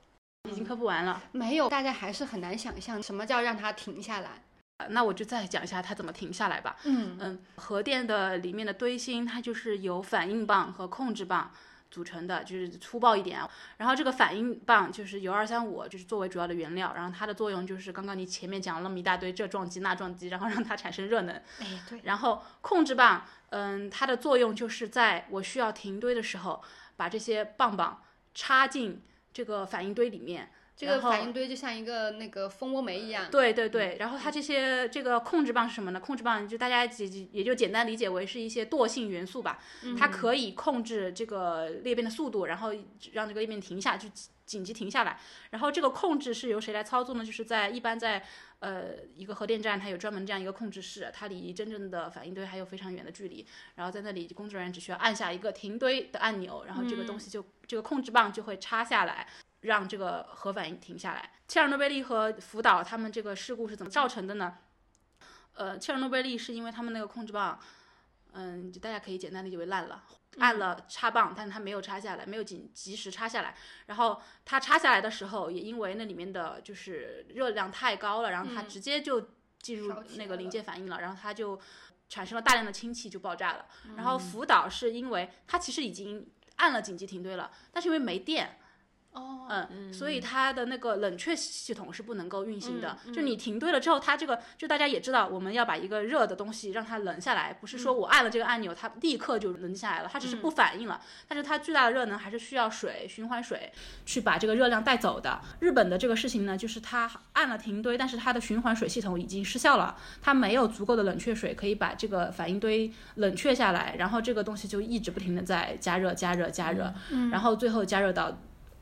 已经喝不完了。没有，大家还是很难想象什么叫让它停下来。那我就再讲一下它怎么停下来吧。嗯嗯，核电的里面的堆芯，它就是有反应棒和控制棒组成的，就是粗暴一点啊。然后这个反应棒就是铀二三五，就是作为主要的原料，然后它的作用就是刚刚你前面讲了那么一大堆这撞击那撞击，然后让它产生热能。哎，对，然后控制棒，嗯，它的作用就是在我需要停堆的时候，把这些棒棒插进这个反应堆里面。这个反应堆就像一个那个蜂窝煤一样。对对对，然后它这些这个控制棒是什么呢？控制棒就大家也也就简单理解为是一些惰性元素吧，它可以控制这个裂变的速度，然后让这个裂变停下，就紧急停下来。然后这个控制是由谁来操作呢？就是在一般在呃一个核电站，它有专门这样一个控制室，它离真正的反应堆还有非常远的距离。然后在那里，工作人员只需要按下一个停堆的按钮，然后这个东西就、这个控制棒就会插下来。让这个核反应停下来。切尔诺贝利和福岛他们这个事故是怎么造成的呢？呃，切尔诺贝利是因为他们那个控制棒，嗯，就大家可以简单理解为烂了，按了插棒，但是它没有插下来，没有紧及时插下来。然后它插下来的时候，也因为那里面的就是热量太高了，然后它直接就进入那个临界反应了，然后它就产生了大量的氢气，就爆炸了。然后福岛是因为它其实已经按了紧急停堆了，但是因为没电。哦，嗯，所以它的那个冷却系统是不能够运行的。嗯就你停堆了之后，它这个就大家也知道，我们要把一个热的东西让它冷下来，不是说嗯我按了这个按钮，它立刻就冷下来了，它只是不反应了。但是它巨大的热能还是需要水循环水去把这个热量带走的。日本的这个事情呢，就是它按了停堆，但是它的循环水系统已经失效了，它没有足够的冷却水可以把这个反应堆冷却下来，然后这个东西就一直不停的在加热、加热、加热，然后最后加热到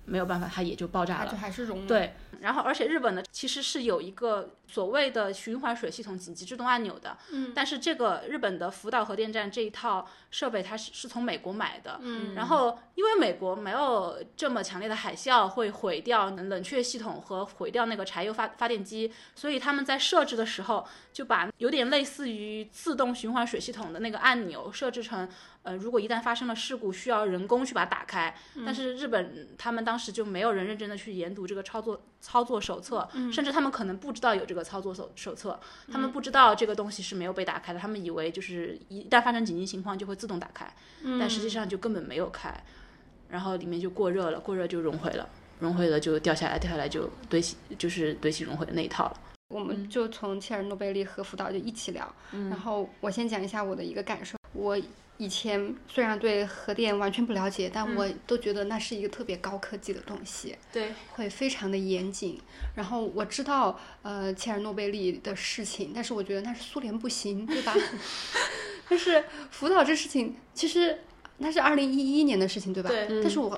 没有办法，它也就爆炸了就。还是融了。对，然后而且日本呢，其实是有一个所谓的循环水系统紧急制动按钮的，嗯，但是这个日本的福岛核电站这一套设备，它是是从美国买的，嗯，然后因为美国没有这么强烈的海啸会毁掉冷却系统和毁掉那个柴油发发电机，所以他们在设置的时候就把有点类似于自动循环水系统的那个按钮设置成。呃，如果一旦发生了事故，需要人工去把它打开，但是日本他们当时就没有人认真的去研读这个操作操作手册，甚至他们可能不知道有这个操作手手册，他们不知道这个东西是没有被打开的，他们以为就是一旦发生紧急情况就会自动打开，但实际上就根本没有开，然后里面就过热了，过热就融毁了，融毁了就掉下来，掉下来就堆起，就是堆起融毁的那一套了。我们就从切尔诺贝利和福岛就一起聊。然后我先讲一下我的一个感受。我以前虽然对核电完全不了解，但我都觉得那是一个特别高科技的东西，对，会非常的严谨。然后我知道呃切尔诺贝利的事情，但是我觉得那是苏联不行，对吧？但是福岛这事情其实。那是二零一一年的事情，对吧？对但是我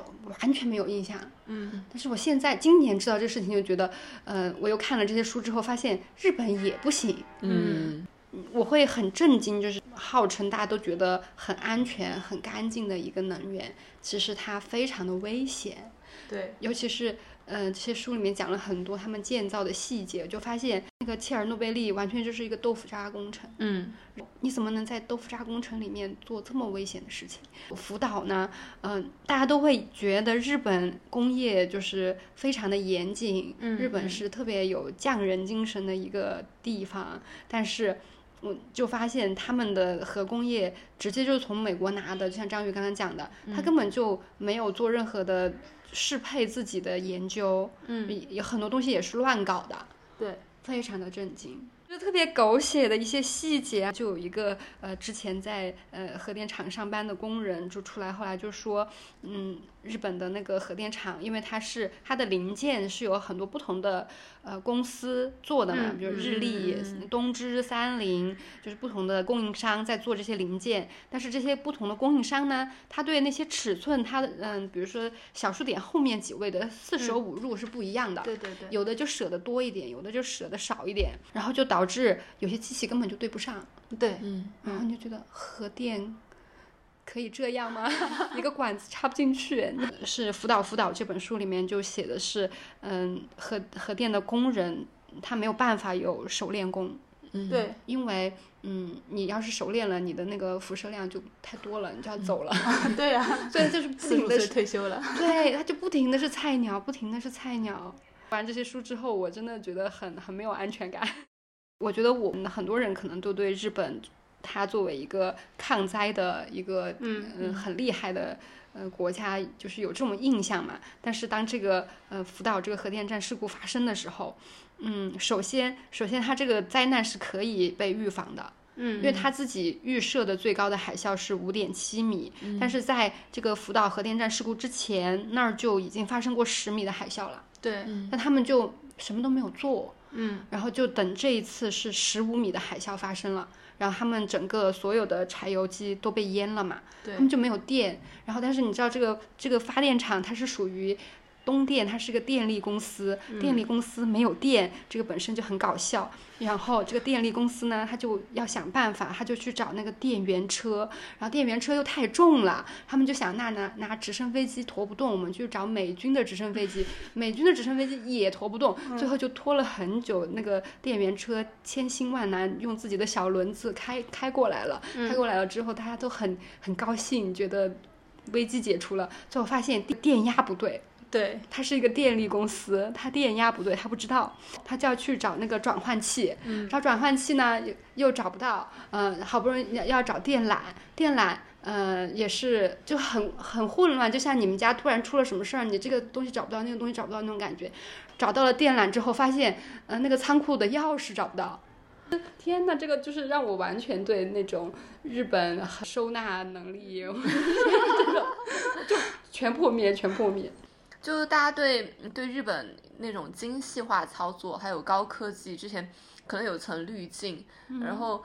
完全没有印象。嗯，但是我现在今年知道这事情，就觉得，呃，我又看了这些书之后，发现日本也不行。嗯，我会很震惊，就是号称大家都觉得很安全、很干净的一个能源，其实它非常的危险。对，尤其是，呃，这些书里面讲了很多他们建造的细节，就发现那个切尔诺贝利完全就是一个豆腐渣工程。嗯，你怎么能在豆腐渣工程里面做这么危险的事情？福岛呢，嗯、大家都会觉得日本工业就是非常的严谨，嗯日本是特别有匠人精神的一个地方，但是。我就发现他们的核工业直接就是从美国拿的，就像张宇刚才讲的，他根本就没有做任何的适配自己的研究，嗯，有很多东西也是乱搞的。对，非常的震惊。就特别狗血的一些细节，就有一个呃，之前在呃核电厂上班的工人就出来，后来就说，嗯，日本的那个核电厂，因为它是它的零件是有很多不同的呃公司做的嘛，嗯比如日立、东芝、三菱，就是不同的供应商在做这些零件。但是这些不同的供应商呢，他对那些尺寸，它的嗯，比如说小数点后面几位的四舍五入是不一样的。对对对，有的就舍得多一点，有的就舍得少一点，然后就导致有些机器根本就对不上，对，嗯，然后你就觉得核电可以这样吗？一个管子插不进去。是《福岛福岛》这本书里面就写的是，嗯，核核电的工人他没有办法有熟练工，嗯，对，因为嗯，你要是熟练了，你的那个辐射量就太多了，你就要走了。对呀，所以就是不四十五岁停的是，退休了。对，他就不停的是菜鸟，不停的是菜鸟。读完这些书之后，我真的觉得很很没有安全感。我觉得我们很多人可能都对日本，它作为一个抗灾的一个嗯呃很厉害的呃国家，就是有这种印象嘛。但是当这个呃福岛这个核电站事故发生的时候，嗯，首先首先它这个灾难是可以被预防的，嗯因为他自己预设的最高的海啸是五点七米，但是在这个福岛核电站事故之前，那儿就已经发生过十米的海啸了，对，那他们就什么都没有做，嗯。然后就等这一次是十五米的海啸发生了，然后他们整个所有的柴油机都被淹了嘛，他们就没有电。然后但是你知道这个这个发电厂它是属于。东电它是个电力公司，电力公司没有电，这个本身就很搞笑。然后这个电力公司呢，他就要想办法，他就去找那个电源车，然后电源车又太重了，他们就想那拿拿直升飞机驮不动，我们就找美军的直升飞机，美军的直升飞机也驮不动，最后就拖了很久，那个电源车千辛万难用自己的小轮子开开过来了，开过来了之后，大家都很很高兴，觉得危机解除了，最后发现电电压不对。对，它是一个电力公司，它电压不对，他不知道，他就要去找那个转换器，找转换器呢又又找不到，嗯、好不容易要要找电缆，电缆。呃，也是就很很混乱，就像你们家突然出了什么事儿，你这个东西找不到，那个东西找不到那种感觉。找到了电缆之后，发现呃那个仓库的钥匙找不到。天呐，这个就是让我完全对那种日本收纳能力，这个就全破灭，全破灭。就是大家对对日本那种精细化操作，还有高科技，之前可能有层滤镜，然后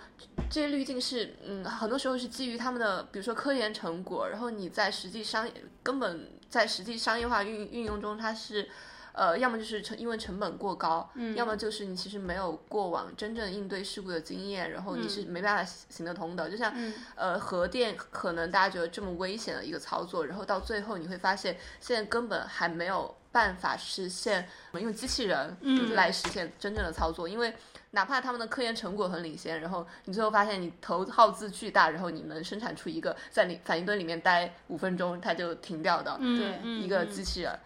这些滤镜是嗯，很多时候是基于他们的，比如说科研成果，然后你在实际商根本在实际商业化运运用中，它是。呃，要么就是成因为成本过高，要么就是你其实没有过往真正应对事故的经验，然后你是没办法行行得通的。就像、呃核电，可能大家觉得这么危险的一个操作，然后到最后你会发现，现在根本还没有办法实现用机器人来实现真正的操作，因为。哪怕他们的科研成果很领先，然后你最后发现你投耗资巨大，然后你能生产出一个在你反应堆里面待五分钟它就停掉的，对一个机器人，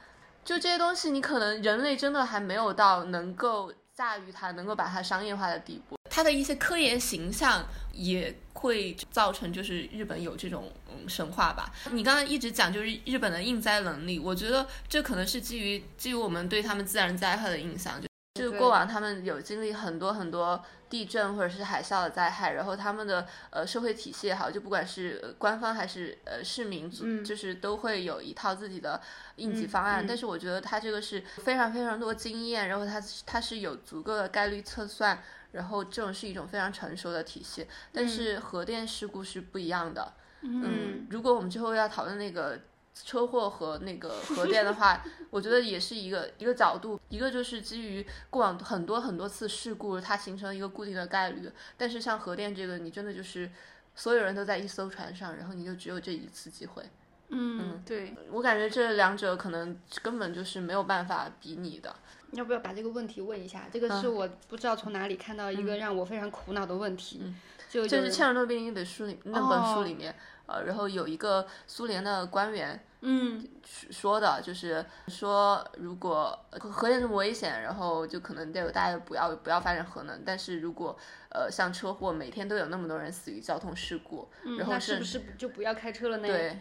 就这些东西，你可能人类真的还没有到能够驾驭它、能够把它商业化的地步。它的一些科研形象也会造成，就是日本有这种嗯神话吧。你刚刚一直讲就是日本的应灾能力，我觉得这可能是基于基于我们对他们自然灾害的印象，就就是过往他们有经历很多很多地震或者是海啸的灾害，然后他们的呃社会体系也好，就不管是呃官方还是呃市民，嗯就是都会有一套自己的应急方案。但是我觉得他这个是非常非常多经验，然后他他是有足够的概率测算，然后这种是一种非常成熟的体系。但是核电事故是不一样的。嗯，如果我们之后要讨论那个车祸和那个核电的话，我觉得也是一个一个角度，一个就是基于过往很多很多次事故，它形成一个固定的概率。但是像核电这个，你真的就是所有人都在一艘船上，然后你就只有这一次机会。嗯，对，我感觉这两者可能根本就是没有办法比拟的。要不要把这个问题问一下？这个是我不知道从哪里看到一个让我非常苦恼的问题，就就是切尔诺贝利那本书里那本书里面，呃，然后有一个苏联的官员，嗯说的，就是说，如果核核电这么危险，然后就可能得有大家不要不要发展核能。但是如果呃像车祸，每天都有那么多人死于交通事故，然后那是不是就不要开车了呢？对，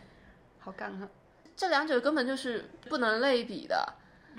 好干哈。这两者根本就是不能类比的。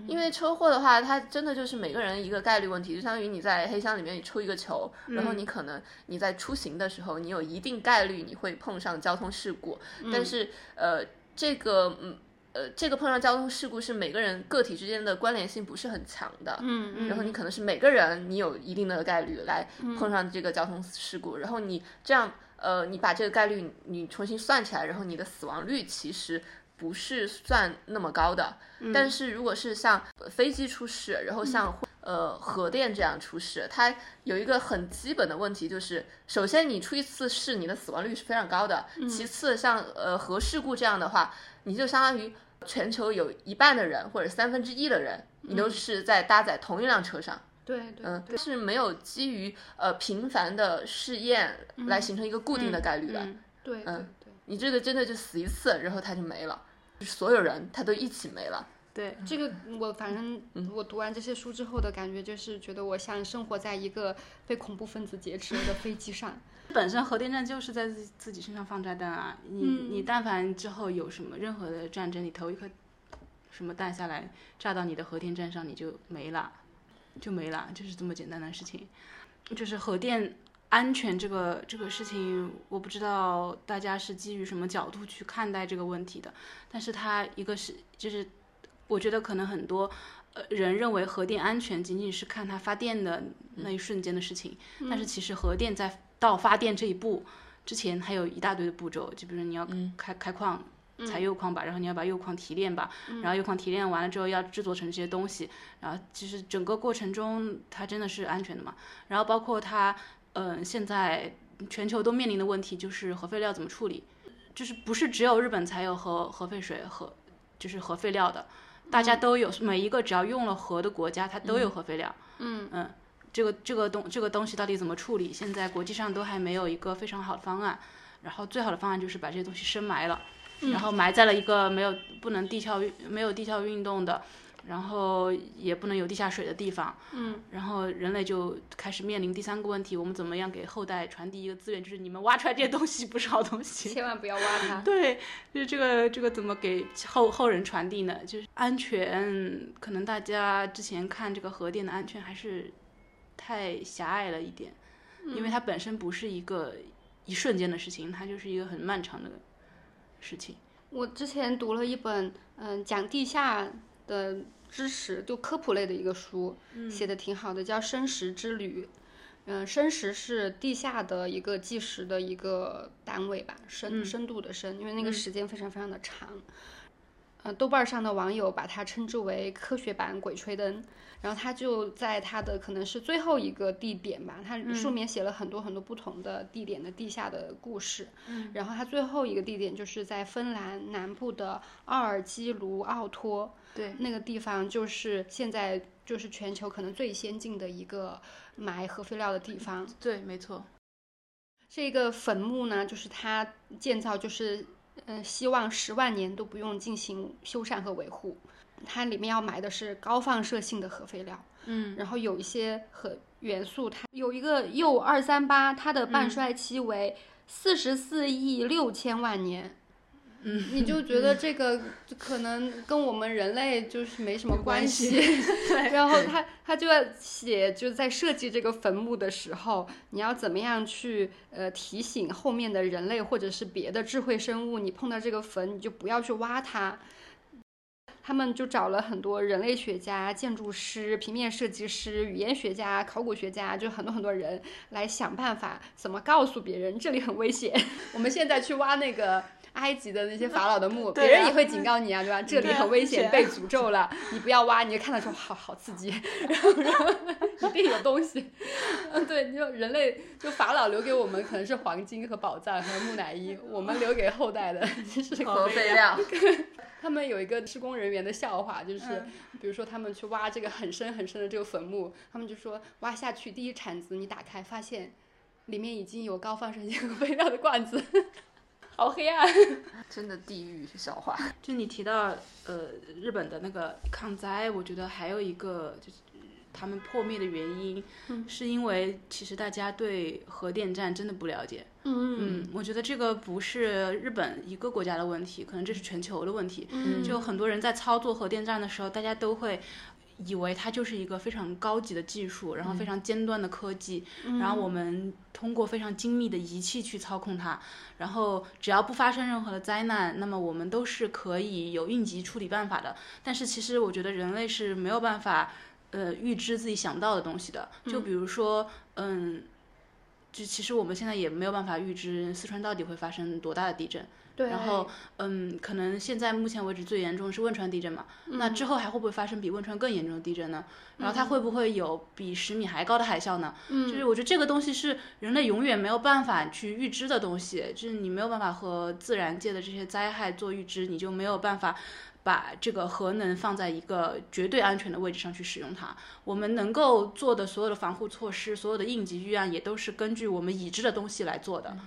因为车祸的话，它真的就是每个人一个概率问题，就相当于你在黑箱里面你出一个球，然后你可能你在出行的时候，你有一定概率你会碰上交通事故，但是呃这个嗯。呃，这个碰上交通事故是每个人个体之间的关联性不是很强的，嗯嗯。然后你。可能是每个人你有一定的概率来碰上这个交通事故，然后你这样呃，你把这个概率你重新算起来，然后你的死亡率其实不是算那么高的。但是如果是像飞机出事，然后像呃核电这样出事，它有一个很基本的问题，就是首先你出一次事，你的死亡率是非常高的。其次，像呃核事故这样的话，你就相当于全球有一半的人或者三分之一的人，你都是在搭载同一辆车上。对对，嗯，是没有基于呃频繁的试验来形成一个固定的概率的。嗯对对嗯对，你这个真的就死一次，然后他就没了，就是所有人他都一起没了。对，这个我反正我读完这些书之后的感觉就是觉得我像生活在一个被恐怖分子劫持的飞机上。本身核电站就是在自己自己身上放炸弹啊！你、你但凡之后有什么任何的战争，你投一颗什么弹下来炸到你的核电站上，你就没了，就没了，就是这么简单的事情。就是核电安全这个这个事情，我不知道大家是基于什么角度去看待这个问题的，但是它一个是就是，我觉得可能很多。呃，人认为核电安全仅仅是看它发电的那一瞬间的事情，但是其实核电在到发电这一步之前，还有一大堆的步骤，就比如说你要开、开矿。采铀矿吧，然后你要把铀矿提炼吧，然后铀矿提炼完了之后要制作成这些东西，然后其实整个过程中它真的是安全的嘛？然后包括它，嗯、现在全球都面临的问题就是核废料怎么处理，就是不是只有日本才有核核废水核，就是核废料的，大家都有，每一个只要用了核的国家，它都有核废料。嗯嗯，这个这个东这个东西到底怎么处理？现在国际上都还没有一个非常好的方案。然后最好的方案就是把这些东西深埋了，然后埋在了一个没有不能地壳运没有地壳运动的，然后也不能有地下水的地方。嗯，然后人类就开始面临第三个问题：我们怎么样给后代传递一个资源？就是你们挖出来这些东西不是好东西。千万不要挖它。对，就是这个这个怎么给后后人传递呢？就是安全，可能大家之前看这个核电的安全还是太狭隘了一点，因为它本身不是一个一瞬间的事情，它就是一个很漫长的事情。我之前读了一本嗯、讲地下的知识，就科普类的一个书，写的挺好的，叫《生食之旅》。嗯，生食是地下的一个计时的一个单位吧，深深度的深，因为那个时间非常非常的长。呃，豆瓣上的网友把它称之为科学版《鬼吹灯》，然后他就在他的可能是最后一个地点吧，他书里面写了很多很多不同的地点的地下的故事。嗯，然后他最后一个地点就是在芬兰南部的奥尔基卢奥托，对，那个地方就是现在就是全球可能最先进的一个埋核废料的地方。对，没错。这个坟墓呢，就是它建造就是，嗯、希望十万年都不用进行修缮和维护。它里面要埋的是高放射性的核废料，嗯，然后有一些核元素，它有一个铀二三八，它的半衰期为四十四亿六千万年。嗯，你就觉得这个可能跟我们人类就是没什么关系，对然后他他就要写，就在设计这个坟墓的时候，你要怎么样去呃提醒后面的人类或者是别的智慧生物，你碰到这个坟你就不要去挖它。他们就找了很多人类学家、建筑师、平面设计师、语言学家、考古学家，就很多很多人来想办法怎么告诉别人这里很危险。我们现在去挖那个埃及的那些法老的墓，啊别人也会警告你啊，对吧？这里很危险，啊被诅咒了，你不要挖。你就看到说好好刺激，然后然后 一定有东西。嗯，对，你就人类就法老留给我们可能是黄金和宝藏和木乃伊，我们留给后代的就是核废料，他们有一个施工人员的笑话，就是、嗯比如说他们去挖这个很深很深的这个坟墓，他们就说挖下去第一铲子你打开发现里面已经有高放射性核废料的罐子，好黑暗。真的地狱笑话。就你提到呃日本的那个抗灾，我觉得还有一个就是他们破灭的原因，是因为其实大家对核电站真的不了解。嗯嗯，我觉得这个不是日本一个国家的问题，可能这是全球的问题。嗯就很多人在操作核电站的时候，大家都会以为它就是一个非常高级的技术，然后非常尖端的科技，然后我们通过非常精密的仪器去操控它，然后只要不发生任何的灾难，那么我们都是可以有应急处理办法的。但是其实我觉得人类是没有办法。呃，预知自己想不到的东西的，就比如说，嗯，就其实我们现在也没有办法预知四川到底会发生多大的地震，对然后，嗯，可能现在目前为止最严重是汶川地震嘛，那之后还会不会发生比汶川更严重的地震呢？然后它会不会有比十米还高的海啸呢？嗯，就是我觉得这个东西是人类永远没有办法去预知的东西，就是你没有办法和自然界的这些灾害做预知，你就没有办法。把这个核能放在一个绝对安全的位置上去使用它，我们能够做的所有的防护措施，所有的应急预案也都是根据我们已知的东西来做的。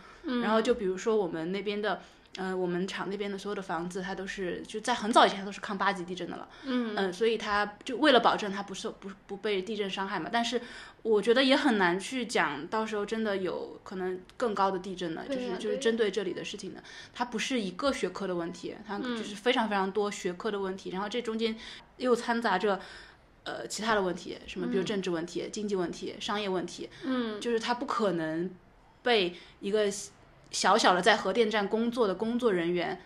然后就比如说我们那边的。嗯，我们厂那边的所有的房子，它都是就在很早以前它都是抗八级地震的了。嗯嗯，所以它就为了保证它不受不不被地震伤害嘛。但是我觉得也很难去讲，到时候真的有可能更高的地震呢，就是就是针对这里的事情的，它不是一个学科的问题，它就是非常非常多学科的问题。然后这中间又掺杂着呃其他的问题，什么比如政治问题、经济问题、商业问题。嗯，就是它不可能被一个。小小的在核电站工作的工作人员，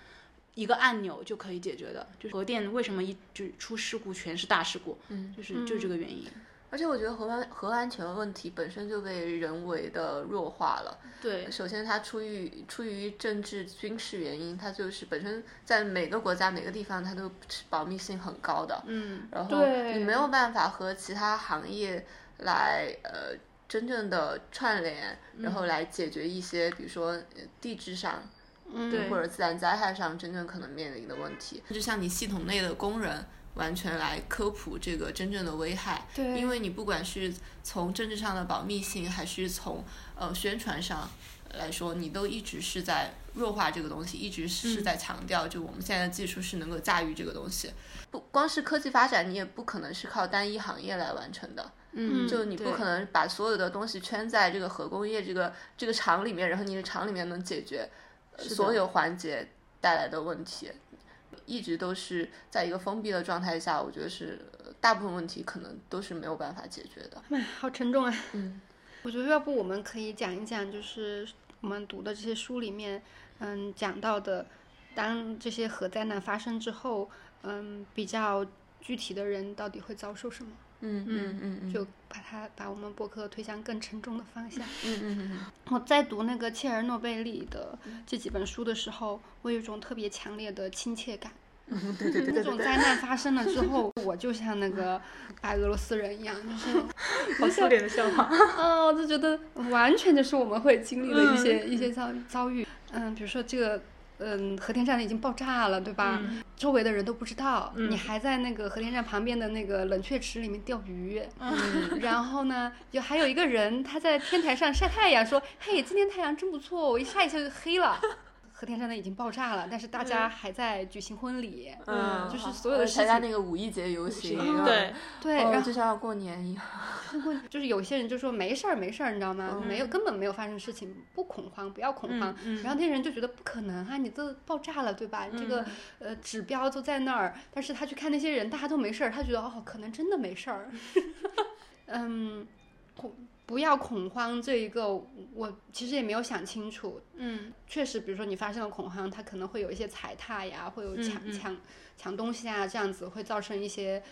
一个按钮就可以解决的。就是核电为什么一就出事故全是大事故？嗯，就是就这个原因。而且我觉得核安核安全问题本身就被人为的弱化了。对，首先它出于出于政治军事原因，它就是本身在每个国家每个地方它都保密性很高的。嗯，然后你没有办法和其他行业来呃。真正的串联，然后来解决一些，比如说地质上，对或者自然灾害上真正可能面临的问题。就像你系统内的工人完全来科普这个真正的危害，对，因为你不管是从政治上的保密性，还是从呃宣传上来说，你都一直是在弱化这个东西，一直是在强调，就我们现在的技术是能够驾驭这个东西。不光是科技发展，你也不可能是靠单一行业来完成的。嗯，就你不可能把所有的东西圈在这个核工业这个这个厂里面，然后你的厂里面能解决所有环节带来的问题，一直都是在一个封闭的状态下，我觉得是大部分问题可能都是没有办法解决的。哎，好沉重啊！嗯，我觉得要不我们可以讲一讲，就是我们读的这些书里面，嗯，讲到的，当这些核灾难发生之后，嗯，比较具体的人到底会遭受什么？嗯嗯嗯嗯，就把它把我们博客推向更沉重的方向。嗯嗯嗯我在读那个切尔诺贝利的这几本书的时候，我有一种特别强烈的亲切感。嗯，对对对。那种灾难发生了之后，我就像那个白俄罗斯人一样，就是 好笑脸的笑话。啊，我就觉得完全就是我们会经历的一些一些遭遭遇。嗯，比如说这个。嗯，核电站已经爆炸了，对吧？周围的人都不知道，你还在那个核电站旁边的那个冷却池里面钓鱼。嗯，然后呢，有还有一个人他在天台上晒太阳，说：“嘿，今天太阳真不错，我一晒一下就黑了。”核电站呢已经爆炸了，但是大家还在举行婚礼，嗯，就是所有的参加那个五一节游行，对对，然后就像要过年一样，就是有些人就说没事儿没事儿，你知道吗？没有根本没有发生事情，不恐慌，不要恐慌。然后那些人就觉得不可能啊，你都爆炸了，对吧？这个呃指标都在那儿，但是他去看那些人，大家都没事儿，他觉得哦，可能真的没事儿。嗯。不要恐慌，这一个我其实也没有想清楚。嗯，确实，比如说你发生了恐慌，它可能会有一些踩踏呀，会有抢抢抢东西啊，这样子会造成一些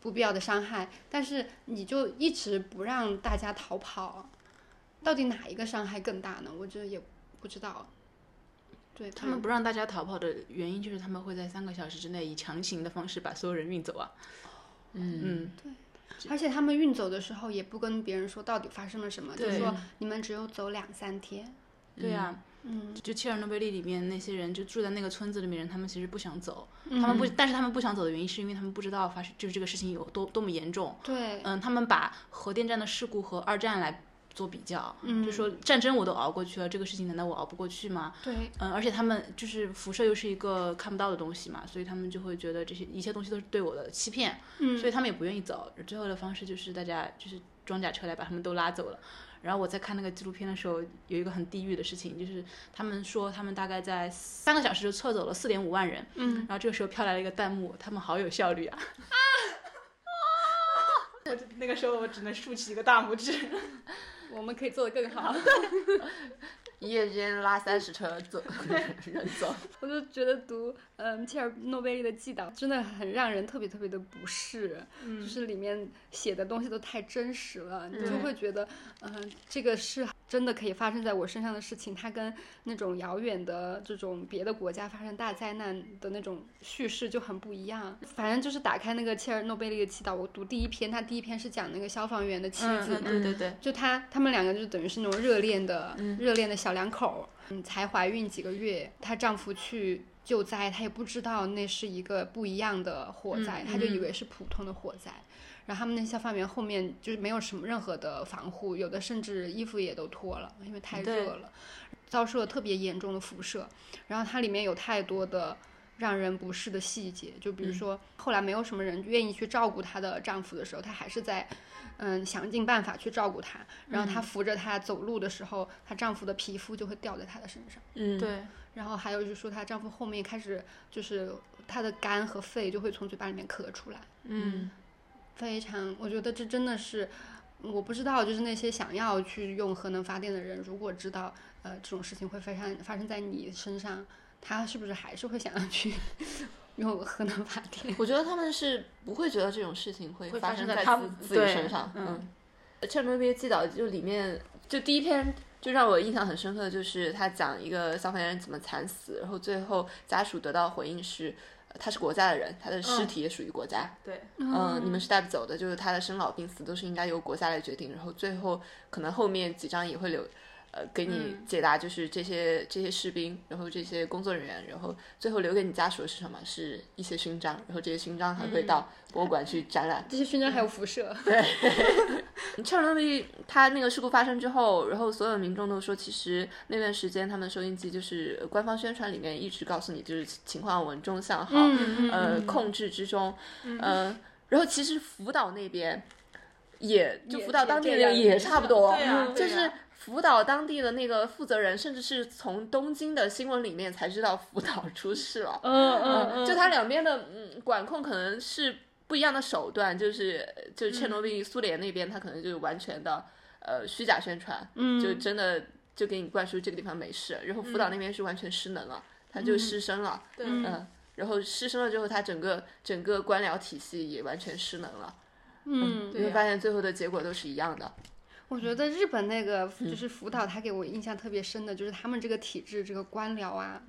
不必要的伤害。但是你就一直不让大家逃跑，到底哪一个伤害更大呢？我觉得也不知道。对他们不让大家逃跑的原因，就是他们会在三个小时之内以强行的方式把所有人运走啊。嗯嗯，对。而且他们运走的时候也不跟别人说到底发生了什么，就是说你们只有走两三天。对呀，嗯，就切尔诺贝利里面那些人就住在那个村子里面人，他们其实不想走，他们不，但是他们不想走的原因是因为他们不知道发生就是这个事情有多多么严重。对，嗯，他们把核电站的事故和二战来。做比较，就说战争我都熬过去了，这个事情难道我熬不过去吗？对，嗯，而且他们就是辐射又是一个看不到的东西嘛，所以他们就会觉得这些一切东西都是对我的欺骗，嗯，所以他们也不愿意走。最后的方式就是大家就是装甲车来把他们都拉走了。然后我在看那个纪录片的时候，有一个很地狱的事情，就是他们说他们大概在三个小时就撤走了四点五万人，嗯，然后这个时候飘来了一个弹幕，他们好有效率啊，啊，我那个时候我只能竖起一个大拇指。我们可以做得更好。一夜间拉三十车走 人走。我就觉得读嗯，切尔诺贝利的祭祷真的很让人特别特别的不适，就是里面写的东西都太真实了，你就会觉得，嗯，这个是真的可以发生在我身上的事情，它跟那种遥远的这种别的国家发生大灾难的那种叙事就很不一样。反正就是打开那个切尔诺贝利的祈祷，我读第一篇，它第一篇是讲那个消防员的妻子，对对对，就他他们两个就等于是那种热恋的热恋的小两口，嗯，才怀孕几个月，她丈夫去。救灾，她也不知道那是一个不一样的火灾，她就以为是普通的火灾。然后他们那消防员后面就是没有什么任何的防护，有的甚至衣服也都脱了，因为太热了，遭受了特别严重的辐射。然后它里面有太多的让人不适的细节，就比如说后来没有什么人愿意去照顾她的丈夫的时候，她还是在嗯想尽办法去照顾她。然后她扶着她走路的时候，她丈夫的皮肤就会掉在她的身上。嗯，对。然后还有就是说，她丈夫后面开始就是她的肝和肺就会从嘴巴里面咳出来，嗯，非常，我觉得这真的是，我不知道，就是那些想要去用核能发电的人，如果知道呃这种事情会发生发生在你身上，他是不是还是会想要去用核能发电？我觉得他们是不会觉得这种事情会发生在自自己身上，嗯，《切尔诺贝利记》导就里面就第一篇。就让我印象很深刻的就是他讲一个消防员怎么惨死，然后最后家属得到回应是，他是国家的人，他的尸体也属于国家。对，嗯，你们是带不走的，就是他的生老病死都是应该由国家来决定。然后最后可能后面几章也会留。呃，给你解答就是这些这些士兵，然后这些工作人员，然后最后留给你家属的是什么？是一些勋章，然后这些勋章还会到博物馆去展览。这些勋章还有辐射。对。切尔诺贝利他那个事故发生之后，然后所有民众都说，其实那段时间他们收音机就是官方宣传里面一直告诉你，就是情况稳中向好，呃，控制之中，嗯，然后其实福岛那边也就福岛当地人也差不多，就是。福岛当地的那个负责人，甚至是从东京的新闻里面才知道福岛出事了。嗯嗯，就他两边的嗯管控可能是不一样的手段，就是就是切尔诺贝利苏联那边，他可能就是完全的呃虚假宣传，就真的就给你灌输这个地方没事。然后福岛那边是完全失能了，他就失声了。嗯，然后失声了之后，他整个整个官僚体系也完全失能了。嗯，你会发现最后的结果都是一样的。我觉得日本那个就是福岛，他给我印象特别深的，就是他们这个体制，这个官僚啊，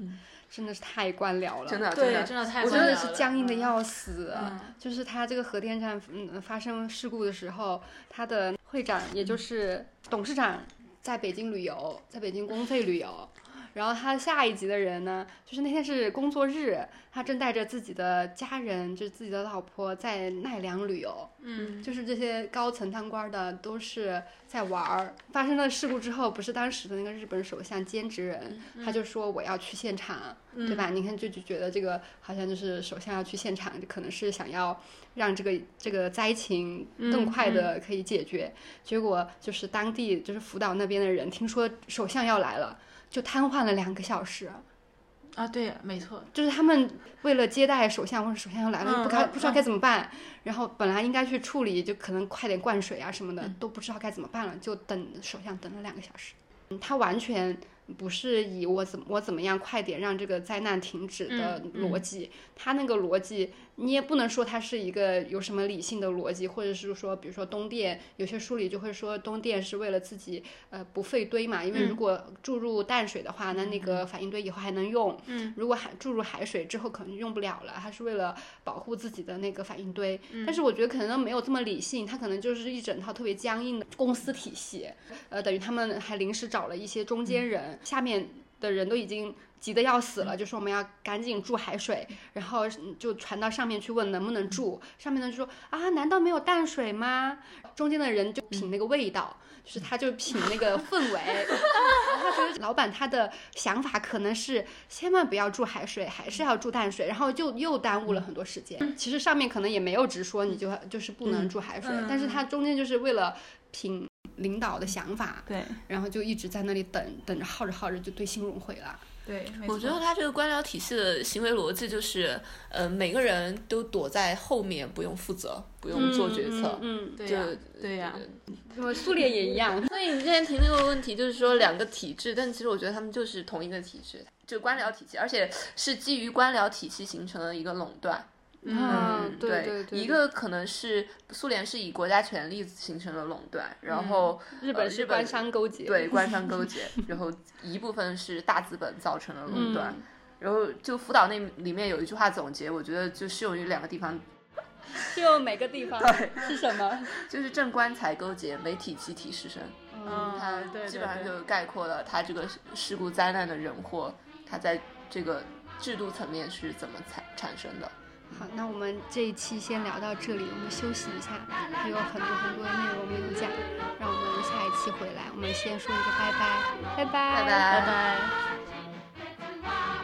真的是太官僚了，真的，对，真的。太，我真的是僵硬的要死。就是他这个核电站嗯发生事故的时候，他的会长也就是董事长在北京旅游，在北京公费旅游。然后他下一集的人呢，就是那天是工作日，他正带着自己的家人，就是自己的老婆在奈良旅游。嗯，就是这些高层当官的都是在玩儿。发生了事故之后，不是当时的那个日本首相兼职人，他就说我要去现场，对吧？你看就就觉得这个好像就是首相要去现场，就可能是想要让这个这个灾情更快的可以解决。结果就是当地就是福岛那边的人听说首相要来了。就瘫痪了两个小时，啊，对，没错，就是他们为了接待首相或者首相要来了，不该不知道该怎么办，然后本来应该去处理，就可能快点灌水啊什么的，都不知道该怎么办了，就等首相等了两个小时，他完全。不是以我怎我怎么样快点让这个灾难停止的逻辑，他那个逻辑你也不能说它是一个有什么理性的逻辑，或者是说，比如说东电有些书里就会说东电是为了自己呃不废堆嘛，因为如果注入淡水的话，那那个反应堆以后还能用，嗯如果海注入海水之后可能用不了了，它是为了保护自己的那个反应堆。但是我觉得可能没有这么理性，它可能就是一整套特别僵硬的公司体系，呃，等于他们还临时找了一些中间人。下面的人都已经急得要死了，就说我们要赶紧注海水，然后就传到上面去问能不能注。上面的就说啊，难道没有淡水吗？中间的人就品那个味道，就是他就品那个氛围。他觉得老板他的想法可能是千万不要注海水，还是要注淡水，然后就又耽误了很多时间。其实上面可能也没有直说你就就是不能注海水，但是他中间就是为了品。领导的想法，对，然后就一直在那里等，等着耗着耗着就对心融毁了。对，我觉得他这个官僚体系的行为逻辑就是，呃，每个人都躲在后面，不用负责，不用做决策。嗯，对呀，对呀。那么苏联也一样，所以你之前提那个问题，就是说两个体制，但其实我觉得他们就是同一个体制，就官僚体系，而且是基于官僚体系形成的一个垄断。嗯，对对对，一个可能是苏联是以国家权力形成的垄断，然后日本是官商勾结，对官商勾结，然后一部分是大资本造成的垄断。嗯然后就福岛那里面有一句话总结，我觉得就适用于两个地方，适用每个地方 对是什么？就是正官财勾结，媒体集体失声。嗯，它基本上就概括了它这个事故灾难的人祸，它在这个制度层面是怎么产产生的。好那我们这一期先聊到这里我们休息一下还有很多很多的内容没有讲让我们下一期回来我们先说一个拜拜拜拜拜拜。拜拜。拜拜。